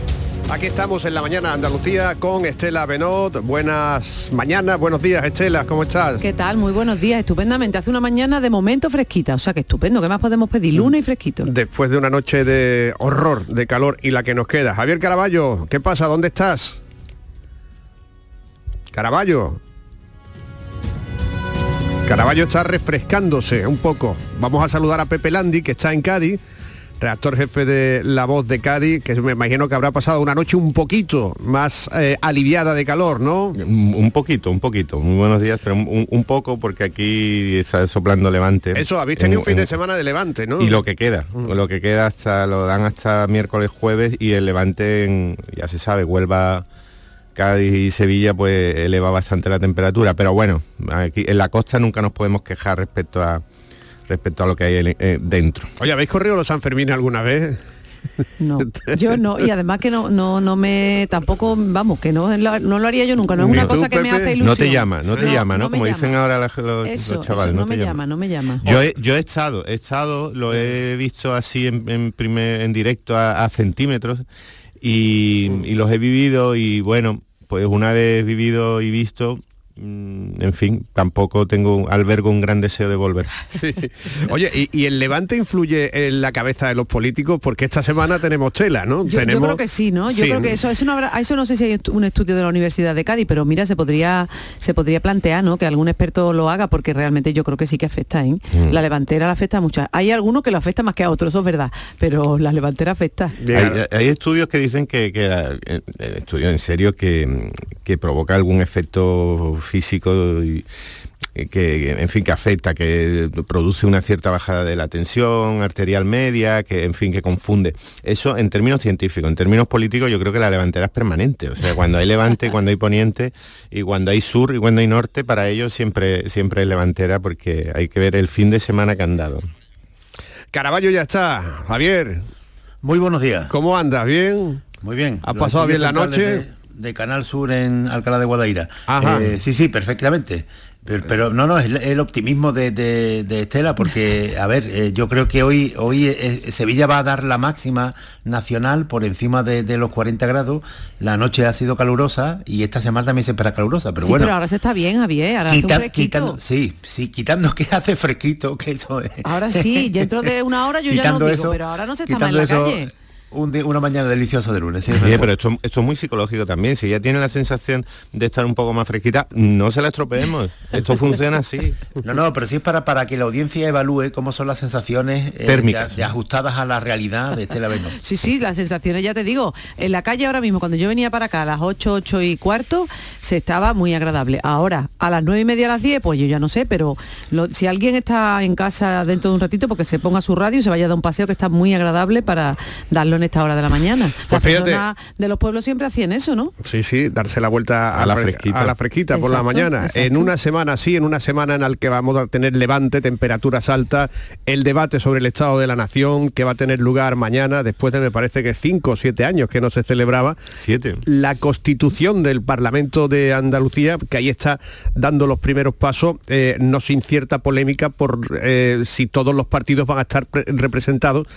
Aquí estamos en la mañana de Andalucía con Estela Benot. Buenas mañanas, buenos días Estela, ¿cómo estás? ¿Qué tal? Muy buenos días, estupendamente. Hace una mañana de momento fresquita, o sea que estupendo. ¿Qué más podemos pedir? Luna y fresquito. Después de una noche de horror, de calor y la que nos queda. Javier Caraballo, ¿qué pasa? ¿Dónde estás? Caraballo. Caraballo está refrescándose un poco. Vamos a saludar a Pepe Landi, que está en Cádiz redactor jefe de La Voz de Cádiz, que me imagino que habrá pasado una noche un poquito más eh, aliviada de calor, ¿no? Un, un, poquito, un poquito. Muy buenos días, pero un, un, poco porque aquí está soplando levante. Eso, habéis tenido un fin de semana de levante, ¿no? Y lo que queda, mm. lo que queda hasta, lo dan hasta miércoles, jueves y el levante, en, ya se sabe, Huelva... Cádiz y Sevilla pues eleva bastante la temperatura, pero bueno, aquí en la costa nunca nos podemos quejar respecto a, respecto a lo que hay eh, dentro. Oye, ¿habéis corrido los Sanfermines alguna vez? No, yo no, y además que no, no, no me, tampoco, vamos, que no, lo- no lo haría yo nunca, no es una tú, cosa que me hace ilusión. No te llama, no te llama, ¿no? me Como llama. dicen ahora los, Eso, los chavales, eso, no, no, me llama. llama, no me llama. Yo he, yo he estado, he estado, lo he visto así en, en primer, en directo a, a centímetros y, y los he vivido y bueno, pues una vez vivido y visto, en fin, tampoco tengo, albergo un gran deseo de volver. Oye, ¿y, y el Levante influye en la cabeza de los políticos? Porque esta semana tenemos tela, ¿no? Yo, yo tenemos... creo que sí, ¿no? Yo Sí. creo que eso, eso no habrá, eso no sé si hay un estudio de la Universidad de Cádiz, pero mira, se podría, se podría plantear, ¿no? Que algún experto lo haga, porque realmente yo creo que sí que afecta, ¿eh? Mm. La levantera la afecta mucho. Hay algunos que lo afecta más que a otros, eso es verdad, pero la levantera afecta. Hay, hay estudios que dicen que, que eh, eh, estudios en serio que, que provoca algún efecto físico y y que en fin que afecta que produce una cierta bajada de la tensión arterial media que en fin que confunde eso en términos científicos en términos políticos yo creo que la levantera es permanente o sea cuando hay levante cuando hay poniente y cuando hay sur y cuando hay norte para ellos siempre siempre es levantera porque hay que ver el fin de semana que han dado Caraballo ya está. Javier. Muy buenos días. ¿Cómo andas? ¿Bien? Muy bien. ¿Has pasado bien la noche? De Canal Sur en Alcalá de Guadaira. Ajá. Eh, sí, sí, perfectamente. Pero, pero no, no, es el, el optimismo de, de- de Estela, porque, a ver, eh, yo creo que hoy, hoy eh, Sevilla va a dar la máxima nacional por encima de, de los 40 grados. La noche ha sido calurosa y esta semana también se espera calurosa, pero sí, bueno. pero ahora se está bien, Javier, ahora hace un quita- fresquito. quitando, sí, sí, quitando que hace fresquito, que eso es. Ahora sí, dentro de una hora yo ya no digo, eso- pero ahora no se está mal en la eso, calle. Un una mañana deliciosa de lunes. sí, pero esto, esto es muy psicológico también. Si ya tiene la sensación de estar un poco más fresquita, no se la estropeemos. Esto funciona así. No, no, pero sí es para, para que la audiencia evalúe cómo son las sensaciones eh, Térmicas, de- de ajustadas a la realidad de Estela Beno. Sí, sí, las sensaciones, ya te digo, en la calle ahora mismo, cuando yo venía para acá a las 8, 8 y cuarto, se estaba muy agradable. Ahora, a las 9 y media, a las 10, pues yo ya no sé, pero lo- si alguien está en casa dentro de un ratito, porque se ponga su radio y se vaya a dar un paseo que está muy agradable para darlo en esta hora de la mañana. Las Pues fíjate. personas de los pueblos siempre hacían eso, ¿no? Sí, sí, darse la vuelta A la fre- fresquita. a la fresquita por la mañana. exacto. En una semana sí, en una semana en la que vamos a tener levante, temperaturas altas, el debate sobre el estado de la nación que va a tener lugar mañana, después de me parece que cinco o siete años que no se celebraba. Siete. La constitución del Parlamento de Andalucía, que ahí está dando los primeros pasos, eh, no sin cierta polémica por eh, si todos los partidos van a estar pre- representados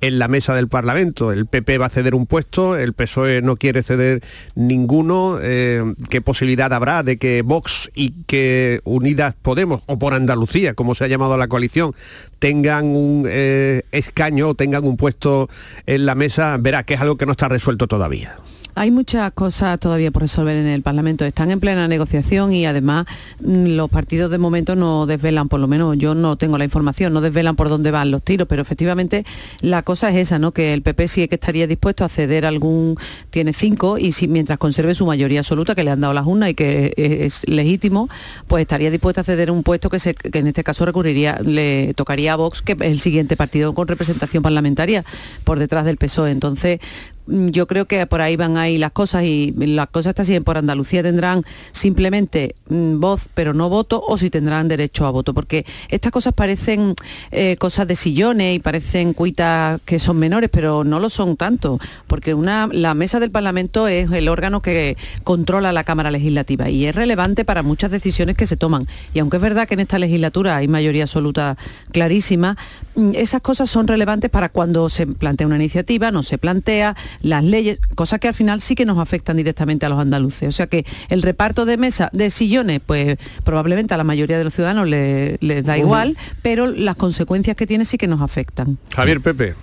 en la mesa del Parlamento. El PP va a ceder un puesto, el PSOE no quiere ceder ninguno. eh, ¿Qué posibilidad habrá de que Vox y que Unidas Podemos, o por Andalucía, como se ha llamado la coalición, tengan un eh, escaño tengan un puesto en la mesa? Verá que es algo que no está resuelto todavía. Hay muchas cosas todavía por resolver en el Parlamento. Están en plena negociación y además mm, los partidos de momento no desvelan, por lo menos yo no tengo la información, no desvelan por dónde van los tiros, pero efectivamente la cosa es esa, ¿no? Que el PP sí que estaría dispuesto a ceder algún, tiene cinco, y si mientras conserve su mayoría absoluta que le han dado las urnas y que es legítimo, pues estaría dispuesto a ceder un puesto que, se, que en este caso recurriría, le tocaría a Vox, que es el siguiente partido con representación parlamentaria por detrás del PSOE. Entonces, yo creo que por ahí van ahí las cosas y las cosas está así por Andalucía tendrán simplemente mm, voz pero no voto o si tendrán derecho a voto porque estas cosas parecen eh, cosas de sillones y parecen cuitas que son menores pero no lo son tanto porque una la mesa del Parlamento es el órgano que controla la Cámara Legislativa y es relevante para muchas decisiones que se toman. Y aunque es verdad que en esta legislatura hay mayoría absoluta clarísima mm, esas cosas son relevantes para cuando se plantea una iniciativa no se plantea las leyes, cosas que al final sí que nos afectan directamente a los andaluces. O sea que el reparto de mesa, de sillones, pues probablemente a la mayoría de los ciudadanos le- les da igual, pero las consecuencias que tiene sí que nos afectan. Javier Pepe.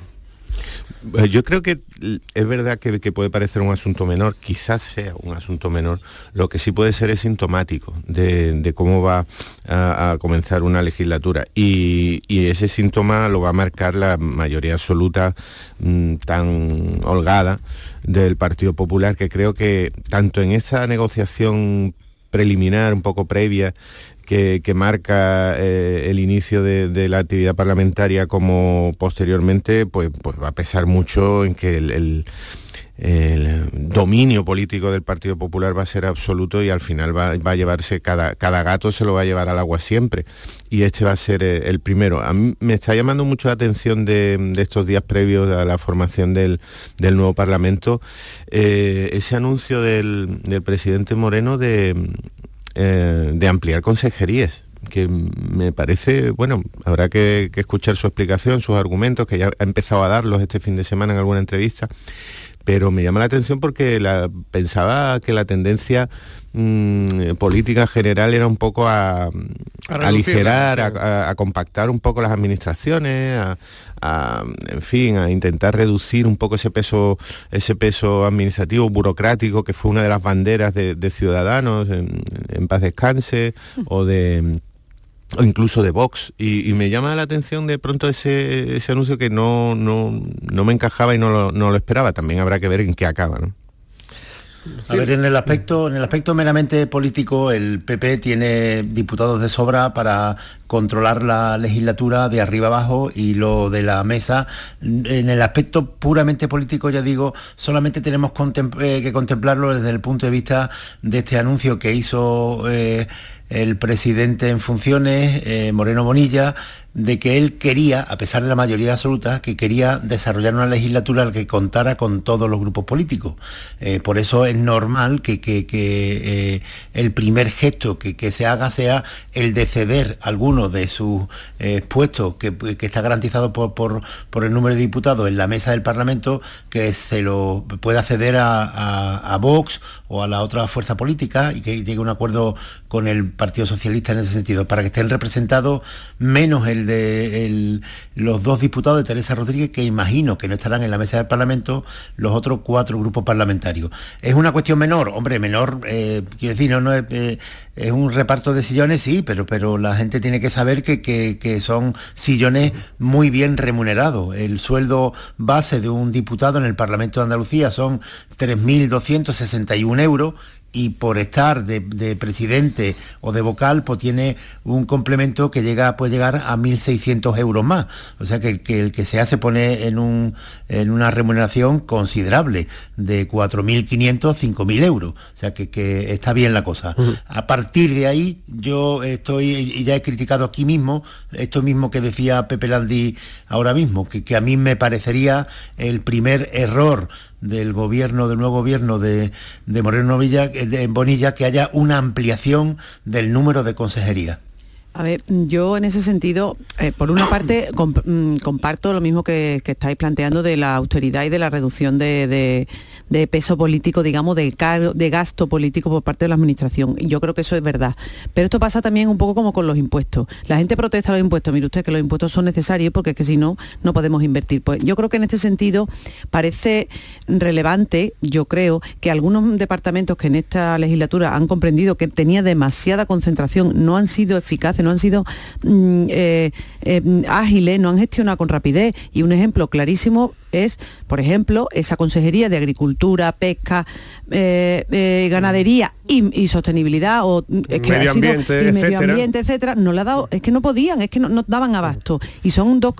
Eh, Yo creo que es verdad que, puede parecer un asunto menor, quizás sea un asunto menor, lo que sí puede ser es sintomático de, cómo va a, comenzar una legislatura. Y, y ese síntoma lo va a marcar la mayoría absoluta mm, tan holgada del Partido Popular, que creo que tanto en esa negociación preliminar, un poco previa, que, marca eh, el inicio de, la actividad parlamentaria como posteriormente, pues, pues va a pesar mucho en que el, dominio político del Partido Popular va a ser absoluto y al final va, a llevarse, cada, cada gato se lo va a llevar al agua siempre. Y este va a ser eh, el primero. A mí me está llamando mucho la atención de, estos días previos a la formación del, nuevo Parlamento, eh, ese anuncio del, presidente Moreno de, eh, de ampliar consejerías que me parece, bueno, habrá que, escuchar su explicación, sus argumentos, que ya ha empezado a darlos este fin de semana en alguna entrevista, pero me llama la atención porque la, pensaba que la tendencia mm, política general era un poco a, aligerar, a, compactar un poco las administraciones, a, en fin, a intentar reducir un poco ese peso, ese peso administrativo, burocrático, que fue una de las banderas de, Ciudadanos, en, paz descanse, o de o incluso de Vox. Y, me llama la atención de pronto ese, anuncio que no, no, me encajaba y no lo, esperaba. También habrá que ver en qué acaba. A ver, en el aspecto, en el aspecto meramente político, el PP tiene diputados de sobra para controlar la legislatura de arriba abajo y lo de la mesa. En el aspecto puramente político, ya digo, solamente tenemos eh, que contemplarlo desde el punto de vista de este anuncio que hizo eh, el presidente en funciones, eh, Moreno Bonilla, de que él quería, a pesar de la mayoría absoluta, que quería desarrollar una legislatura que contara con todos los grupos políticos. Eh, por eso es normal que, eh, el primer gesto que, se haga sea el de ceder algunos de sus eh, puestos que, está garantizado por, por, el número de diputados en la mesa del Parlamento, que se lo pueda ceder a, Vox o a la otra fuerza política y que llegue a un acuerdo con el Partido Socialista en ese sentido, para que estén representados menos el de los dos diputados de Teresa Rodríguez, que imagino que no estarán en la mesa del Parlamento, los otros cuatro grupos parlamentarios. ¿Es una cuestión menor? Hombre, menor, eh, quiero decir, no, es, eh, es, un reparto de sillones, sí, pero, pero la gente tiene que saber que, que son sillones muy bien remunerados. El sueldo base de un diputado en el Parlamento de Andalucía son 3.261 euros y por estar de, presidente o de vocal, pues tiene un complemento que llega, puede llegar a 1.600 euros más. O sea que, el que se hace pone en, un, en una remuneración considerable de 4.500, 5.000 euros. O sea que, está bien la cosa. A partir de ahí, yo estoy, y ya he criticado aquí mismo, esto mismo que decía Pepe Landi ahora mismo, que, que a mí me parecería el primer error del gobierno, del nuevo gobierno de, Moreno Villa, de Bonilla, que haya una ampliación del número de consejerías. A ver, yo en ese sentido, eh, por una parte, mm, comparto lo mismo que, estáis planteando de la austeridad y de la reducción de, de peso político, digamos, de, de gasto político por parte de la Administración. Yo creo que eso es verdad. Pero esto pasa también un poco como con los impuestos. La gente protesta los impuestos. Mire usted que los impuestos son necesarios porque es que si no, no podemos invertir. Pues yo creo que en este sentido parece relevante, yo creo, que algunos departamentos que en esta legislatura han comprendido que tenía demasiada concentración, no han sido eficaces, no han sido mm, eh, eh, ágiles, no han gestionado con rapidez. Y un ejemplo clarísimo es, por ejemplo, esa Consejería de Agricultura, Pesca, eh, eh, Ganadería y, Sostenibilidad o eh, que medio, ambiente, y medio ambiente, etcétera, no la ha dado, es que no podían, es que no, daban abasto. Y son dos,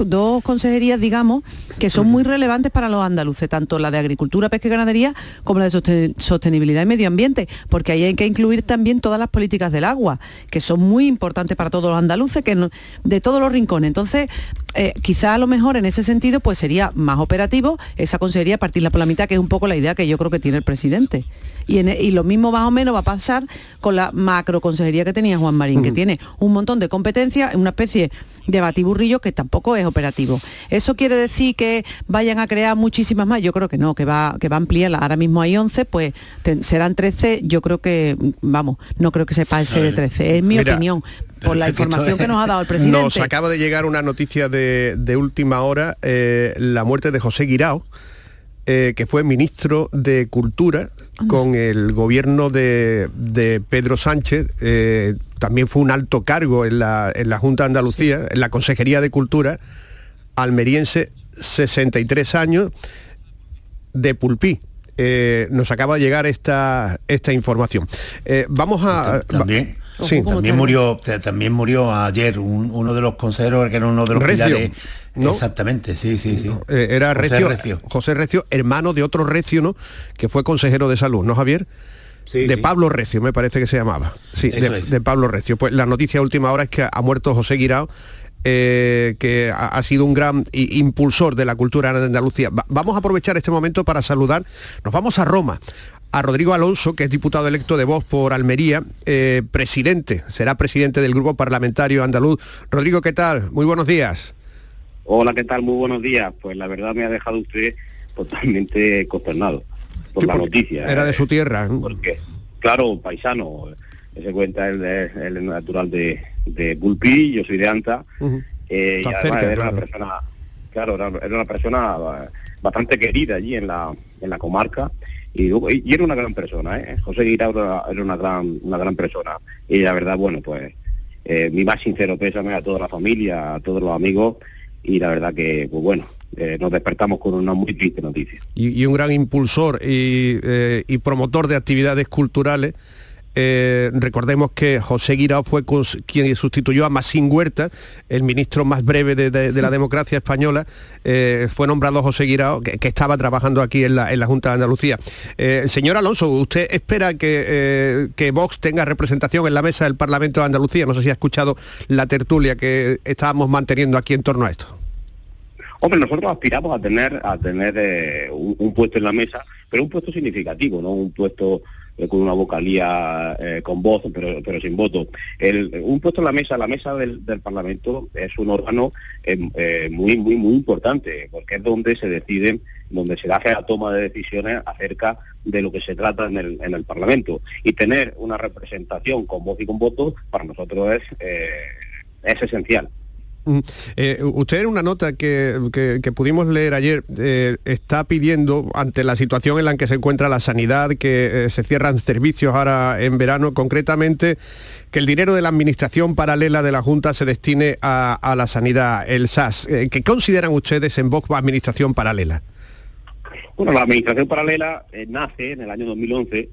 consejerías, digamos, que son muy relevantes para los andaluces, tanto la de Agricultura, Pesca y Ganadería como la de Sostenibilidad y Medio Ambiente, porque ahí hay que incluir también todas las políticas del agua, que son muy importantes para todos los andaluces, que de todos los rincones. Entonces, quizá a lo mejor en ese sentido, pues sería más operativo esa consejería partirla por la mitad, que es un poco la idea que yo creo que tiene el presidente. Y, e, y, lo mismo más o menos va a pasar con la macro consejería que tenía Juan Marín, que tiene un montón de competencias, una especie de batiburrillo que tampoco es operativo. ¿Eso quiere decir que vayan a crear muchísimas más? Yo creo que no, que va, que va a ampliar. Ahora mismo hay 11, pues serán 13. Yo creo que, vamos, no creo que se pase de 13. Es mi opinión por la información que nos ha dado el presidente. Nos acaba de llegar una noticia de, última hora, eh, la muerte de José Guirao, eh, que fue ministro de Cultura con el gobierno de, Pedro Sánchez. Eh, también fue un alto cargo en la, Junta de Andalucía, en la Consejería de Cultura, almeriense, 63 años, de Pulpí. nos acaba de llegar esta, esta información. vamos a... También, Sí, también murió, también murió ayer uno de los consejeros, que era uno de los pilares, ¿no? Exactamente, sí, sí, sí. Eh, era José Recio, Recio. José Recio, hermano de otro Recio, ¿no? Que fue consejero de salud, ¿no, Javier? Sí, de sí. Pablo Recio, me parece que se llamaba. Sí, de, de Pablo Recio. Pues la noticia de última hora es que ha muerto José Guirao, eh, que ha, ha sido un gran impulsor de la cultura en Andalucía. Va- vamos a aprovechar este momento para saludar. Nos vamos a Roma. A Rodrigo Alonso, que es diputado electo de Voz por Almería, eh, presidente, será presidente del grupo parlamentario andaluz. Rodrigo, ¿qué tal? Muy buenos días. Hola, ¿qué tal? Muy buenos días. Pues la verdad me ha dejado usted totalmente consternado por Sí, la noticia. Era de eh, su tierra. ¿eh? Porque, claro, paisano, se cuenta el, el natural de, de Bulpí, yo soy de Anta, eh, y además cerca, era claro. una persona, claro, era, una persona eh, bastante querida allí en la, en la comarca. Y, y era una gran persona, ¿eh? José Guirao era, una gran una gran persona. Y la verdad, bueno, pues eh, mi más sincero pésame a toda la familia, a todos los amigos. Y la verdad que, pues bueno, eh, nos despertamos con una muy triste noticia. y, y un gran impulsor y, eh, y promotor de actividades culturales. Eh, recordemos que José Guirao fue quien sustituyó a Masín Huerta, el ministro más breve de, la democracia española. Eh, fue nombrado José Guirao, que, estaba trabajando aquí en la, en la Junta de Andalucía. Eh, señor Alonso, ¿usted espera que, eh, que Vox tenga representación en la mesa del Parlamento de Andalucía? No sé si ha escuchado la tertulia que estábamos manteniendo aquí en torno a esto. Hombre, nosotros aspiramos a tener a tener un, puesto en la mesa, pero un puesto significativo, no un puesto con una vocalía eh, con voz, pero, pero sin voto. El- un puesto en la mesa, la mesa del, del Parlamento es un órgano eh, eh, muy muy muy importante, porque es donde se decide, donde se hace la toma de decisiones acerca de lo que se trata en el, en el Parlamento. Y tener una representación con voz y con voto para nosotros es eh, es esencial. Mm, eh, usted en una nota que, que- pudimos leer ayer eh, está pidiendo, ante la situación en la que se encuentra la sanidad, que eh, se cierran servicios ahora en verano, concretamente que el dinero de la administración paralela de la Junta se destine a, a la sanidad, el SAS. ¿Qué consideran ustedes en Vox administración paralela? Bueno, la administración paralela nace en el año 2011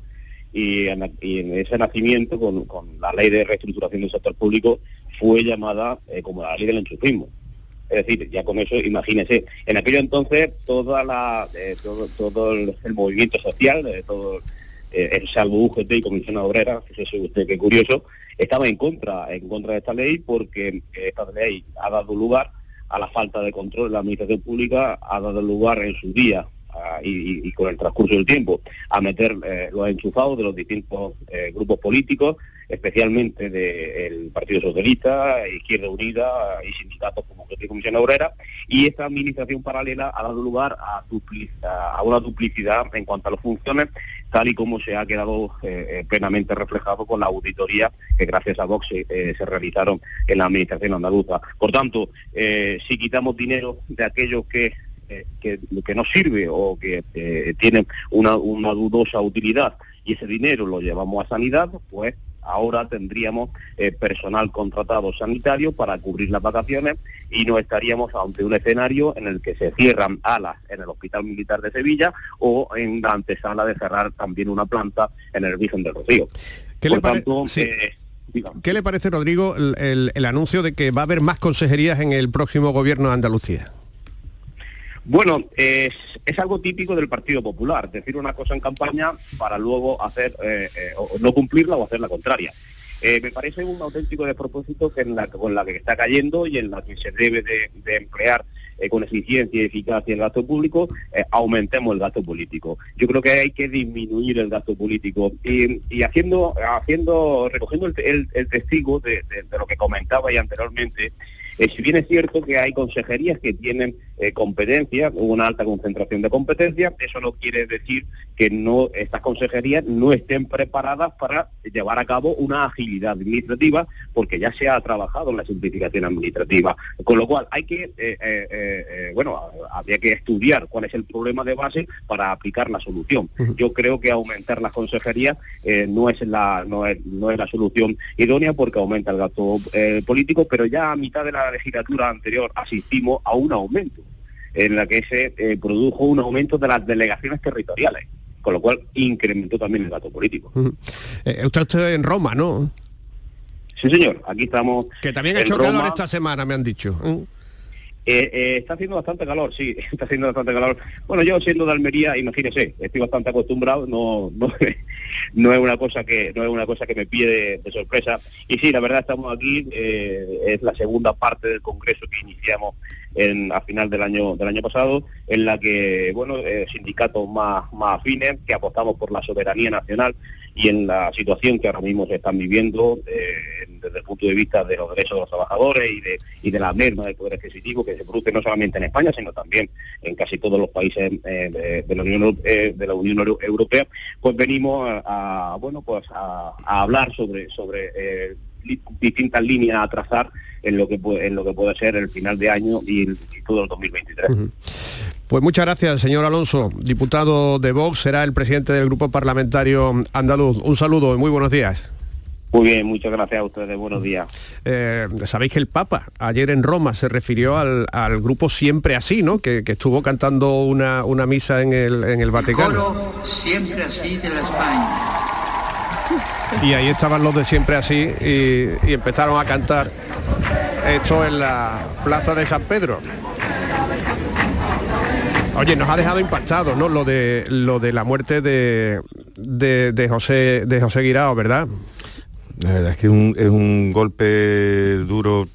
y en, y en ese nacimiento, con, con la ley de reestructuración del sector público, fue llamada eh, como la ley del enchufismo. Es decir, ya con eso, imagínese, en aquello entonces toda la, eh, todo, todo el, el movimiento social, eh, todo el salvo UGT y Comisión Obrera, fíjese usted qué curioso, estaba en contra, en contra de esta ley porque esta ley ha dado lugar a la falta de control de la administración pública, ha dado lugar en su día ah, y, con el transcurso del tiempo a meter los enchufados de los distintos grupos políticos, especialmente del Partido Socialista, Izquierda Unida y sindicatos como y Comisión Obrera, y esta administración paralela ha dado lugar a, a- una duplicidad en cuanto a las funciones, tal y como se ha quedado eh, eh, plenamente reflejado con la auditoría que gracias a Vox eh, se realizaron en la administración andaluza. Por tanto, si quitamos dinero de aquellos que que, no sirve o que eh, tiene una dudosa utilidad y ese dinero lo llevamos a sanidad, pues ahora tendríamos eh, personal contratado sanitario para cubrir las vacaciones y no estaríamos ante un escenario en el que se cierran alas en el Hospital Militar de Sevilla o en la antesala de cerrar también una planta en el Virgen del Rocío. ¿Qué Por le pare- tanto, sí. eh. ¿Qué le parece, Rodrigo, el, el- el anuncio de que va a haber más consejerías en el próximo gobierno de Andalucía? Bueno, es, algo típico del Partido Popular, decir una cosa en campaña para luego hacer eh, eh, no cumplirla o hacer la contraria. Eh, me parece un auténtico despropósito que en la, con la que está cayendo y en la que se debe de, emplear eh, con eficiencia y eficacia el gasto público, eh, aumentemos el gasto político. Yo creo que hay que disminuir el gasto político y, haciendo, haciendo, recogiendo el, testigo de, lo que comentaba ya anteriormente, si bien es cierto que hay consejerías que tienen eh, competencia, una alta concentración de competencia, eso no quiere decir que no estas consejerías no estén preparadas para llevar a cabo una agilidad administrativa, porque ya se ha trabajado en la simplificación administrativa. Con lo cual hay que, eh, eh, bueno, habría que estudiar cuál es el problema de base para aplicar la solución. Yo creo que aumentar las consejerías no es la no es, no es la solución idónea porque aumenta el gasto político, pero ya a mitad de la legislatura anterior asistimos a un aumento en la que se eh, produjo un aumento de las delegaciones territoriales, con lo cual incrementó también el gasto político. Eh, usted está en Roma, ¿no? Sí, señor, aquí estamos. Que también ha hecho calor Roma. esta semana, me han dicho. ¿eh? Eh, eh, está haciendo bastante calor, sí, está haciendo bastante calor. Bueno, yo siendo de Almería, imagínese, estoy bastante acostumbrado, no, no, es una cosa que no es una cosa que me pide de, sorpresa. Y sí, la verdad estamos aquí, eh, es la segunda parte del congreso que iniciamos en, a final del año del año pasado, en la que bueno sindicatos más más afines que apostamos por la soberanía nacional y en la situación que ahora mismo se están viviendo eh, desde el punto de vista de los derechos de los trabajadores y de, y de la merma del poder adquisitivo que se produce no solamente en España, sino también en casi todos los países eh, de, la Unión, eh, de la Unión Europea, pues venimos a, bueno pues a, hablar sobre, sobre distintas líneas a trazar en lo que en lo que puede ser el final de año y, todo el 2023. Pues muchas gracias, señor Alonso, diputado de Vox, será el presidente del Grupo Parlamentario Andaluz. Un saludo y muy buenos días. Muy bien, muchas gracias a ustedes, buenos días. Eh, Sabéis que el Papa ayer en Roma se refirió al, grupo Siempre Así, ¿no? Que, estuvo cantando una, misa en el, en el Vaticano. Siempre Así de la España. Y ahí estaban los de Siempre Así y, y empezaron a cantar esto en la Plaza de San Pedro. Oye, nos ha dejado impactados, ¿no? Lo de lo de la muerte de, de, José de José Guirao, ¿verdad? La verdad es que es un golpe duro,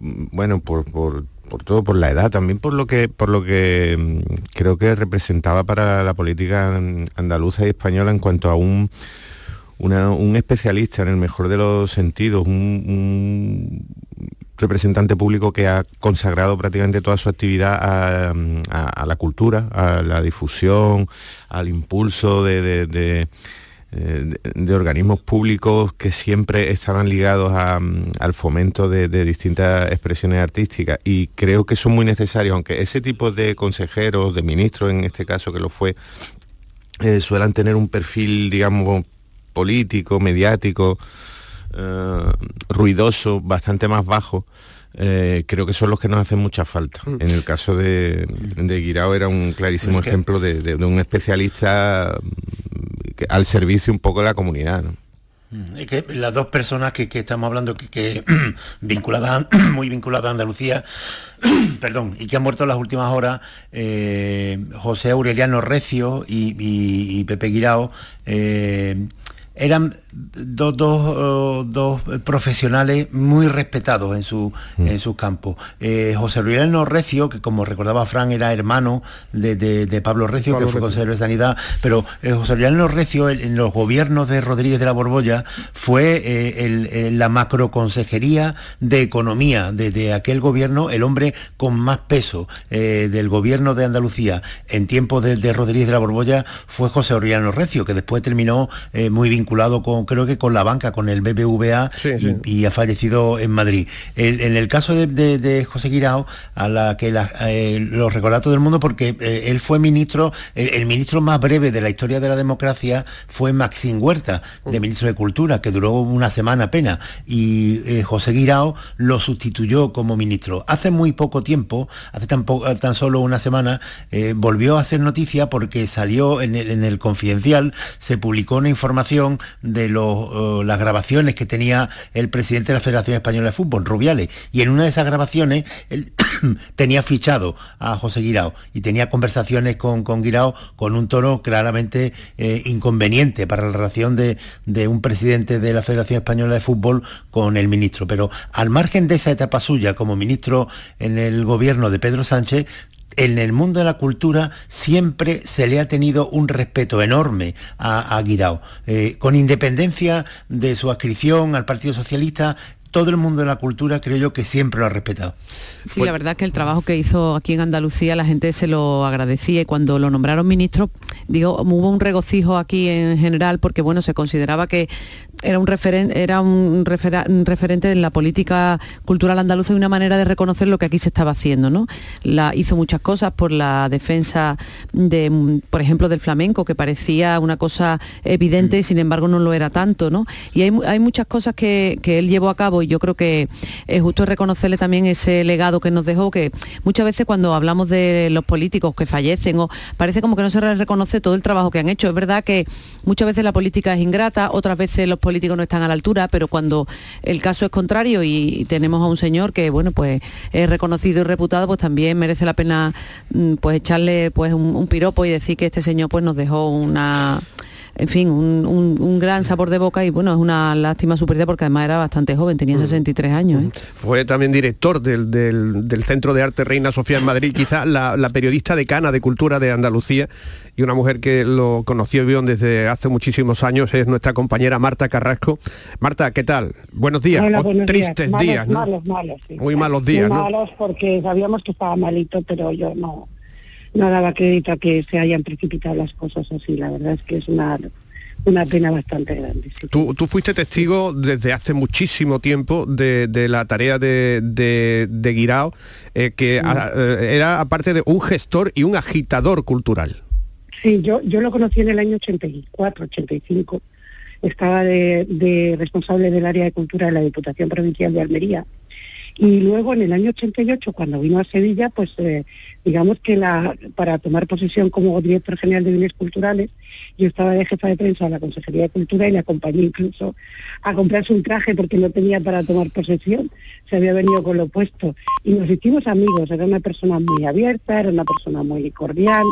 bueno, por, por, todo, por la edad, también por lo que por lo que mm, creo que representaba para la política andaluza y española en cuanto a un un especialista en el mejor de los sentidos, un, representante público que ha consagrado prácticamente toda su actividad a, la cultura, a la difusión, al impulso de, de, eh, organismos públicos que siempre estaban ligados al fomento de, distintas expresiones artísticas. Y creo que son muy necesarios, aunque ese tipo de consejeros, de ministros en este caso que lo fue, eh, suelen tener un perfil, digamos, político, mediático, eh, ruidoso, bastante más bajo, eh, creo que son los que nos hacen mucha falta. Mm. En el caso de, de Guirao era un clarísimo ejemplo de, un especialista mm, al servicio un poco de la comunidad. Mm, es que las dos personas que, estamos hablando, que, vinculadas, muy vinculadas a Andalucía, perdón, y que han muerto en las últimas horas, eh, José Aureliano Recio y, Pepe Guirao, eran dos, dos, profesionales muy respetados en, su, mm. en sus campos. Eh, José Luis Recio, que como recordaba Fran, era hermano de, Pablo Recio, que fue consejero de Sanidad, pero eh, José Luis Recio en, los gobiernos de Rodríguez de la Borbolla fue eh, la macroconsejería de Economía de, aquel gobierno, el hombre con más peso del gobierno de Andalucía en tiempos de, Rodríguez de la Borbolla fue José Oriano Recio, que después terminó muy vinculado con, creo que con la banca, con el BBVA Y, ha fallecido en Madrid. en el caso de, José Guirao, a la que eh, lo recuerda todo el mundo porque eh, él fue ministro, el, ministro más breve de la historia de la democracia fue Maxín Huerta, de ministro de Cultura, que duró una semana apenas, y eh, José Guirao lo sustituyó como ministro. Hace muy poco tiempo, hace tan, tan solo una semana, volvió a hacer noticia porque salió en el, en el Confidencial, se publicó una información de los, las grabaciones que tenía el presidente de la Federación Española de Fútbol, Rubiales, y en una de esas grabaciones él tenía fichado a José Guirao y tenía conversaciones con, con Guirao con un tono claramente eh, inconveniente para la relación de, de un presidente de la Federación Española de Fútbol con el ministro. Pero al margen de esa etapa suya como ministro en el gobierno de Pedro Sánchez, en el mundo de la cultura siempre se le ha tenido un respeto enorme a, a Guirao. Eh, con independencia de su adscripción al Partido Socialista, todo el mundo de la cultura creo yo que siempre lo ha respetado. Sí, la verdad que el trabajo que hizo aquí en Andalucía la gente se lo agradecía y cuando lo nombraron ministro, digo, hubo un regocijo aquí en general porque bueno, se consideraba que era un, referente era un, referente en la política cultural andaluza y una manera de reconocer lo que aquí se estaba haciendo, ¿no? La, hizo muchas cosas por la defensa de, por ejemplo, del flamenco, que parecía una cosa evidente y sin embargo no lo era tanto, ¿no? Y hay, hay muchas cosas que, que él llevó a cabo y yo creo que es justo reconocerle también ese legado que nos dejó, que muchas veces cuando hablamos de los políticos que fallecen, o parece como que no se reconoce todo el trabajo que han hecho. Es verdad que muchas veces la política es ingrata, otras veces los políticos no están a la altura, pero cuando el caso es contrario y tenemos a un señor que, bueno, pues es reconocido y reputado, pues también merece la pena mm, pues echarle pues un, un piropo y decir que este señor pues nos dejó una en fin, un, un- un gran sabor de boca y bueno, es una lástima su pérdida porque además era bastante joven, tenía 63 años. ¿eh? Fue también director del, del- del Centro de Arte Reina Sofía en Madrid, quizá la, la periodista decana de cultura de Andalucía y una mujer que lo conoció y vio desde hace muchísimos años es nuestra compañera Marta Carrasco. Marta, ¿qué tal? Buenos días. Hola, O buenos tristes Malos, días, ¿no? Malos, malos, sí. Muy malos días, Muy ¿no? malos porque sabíamos que estaba malito, pero yo no, no daba crédito a que se hayan precipitado las cosas así. La verdad es que es una, una pena bastante grande. sí. Tú, tú fuiste testigo desde hace muchísimo tiempo de, de la tarea de, de, de Guirao, eh, que a- eh, era aparte de un gestor y un agitador cultural. Sí, yo, yo lo conocí en el año 84, 85. Estaba de, de responsable del área de cultura de la Diputación Provincial de Almería. Y luego en el año 88, cuando vino a Sevilla, pues eh, digamos que la, para tomar posesión como director general de bienes culturales, yo estaba de jefa de prensa de la Consejería de Cultura y le acompañé incluso a comprarse un traje porque no tenía para tomar posesión, se había venido con lo puesto. Y nos hicimos amigos, era una persona muy abierta, era una persona muy cordial.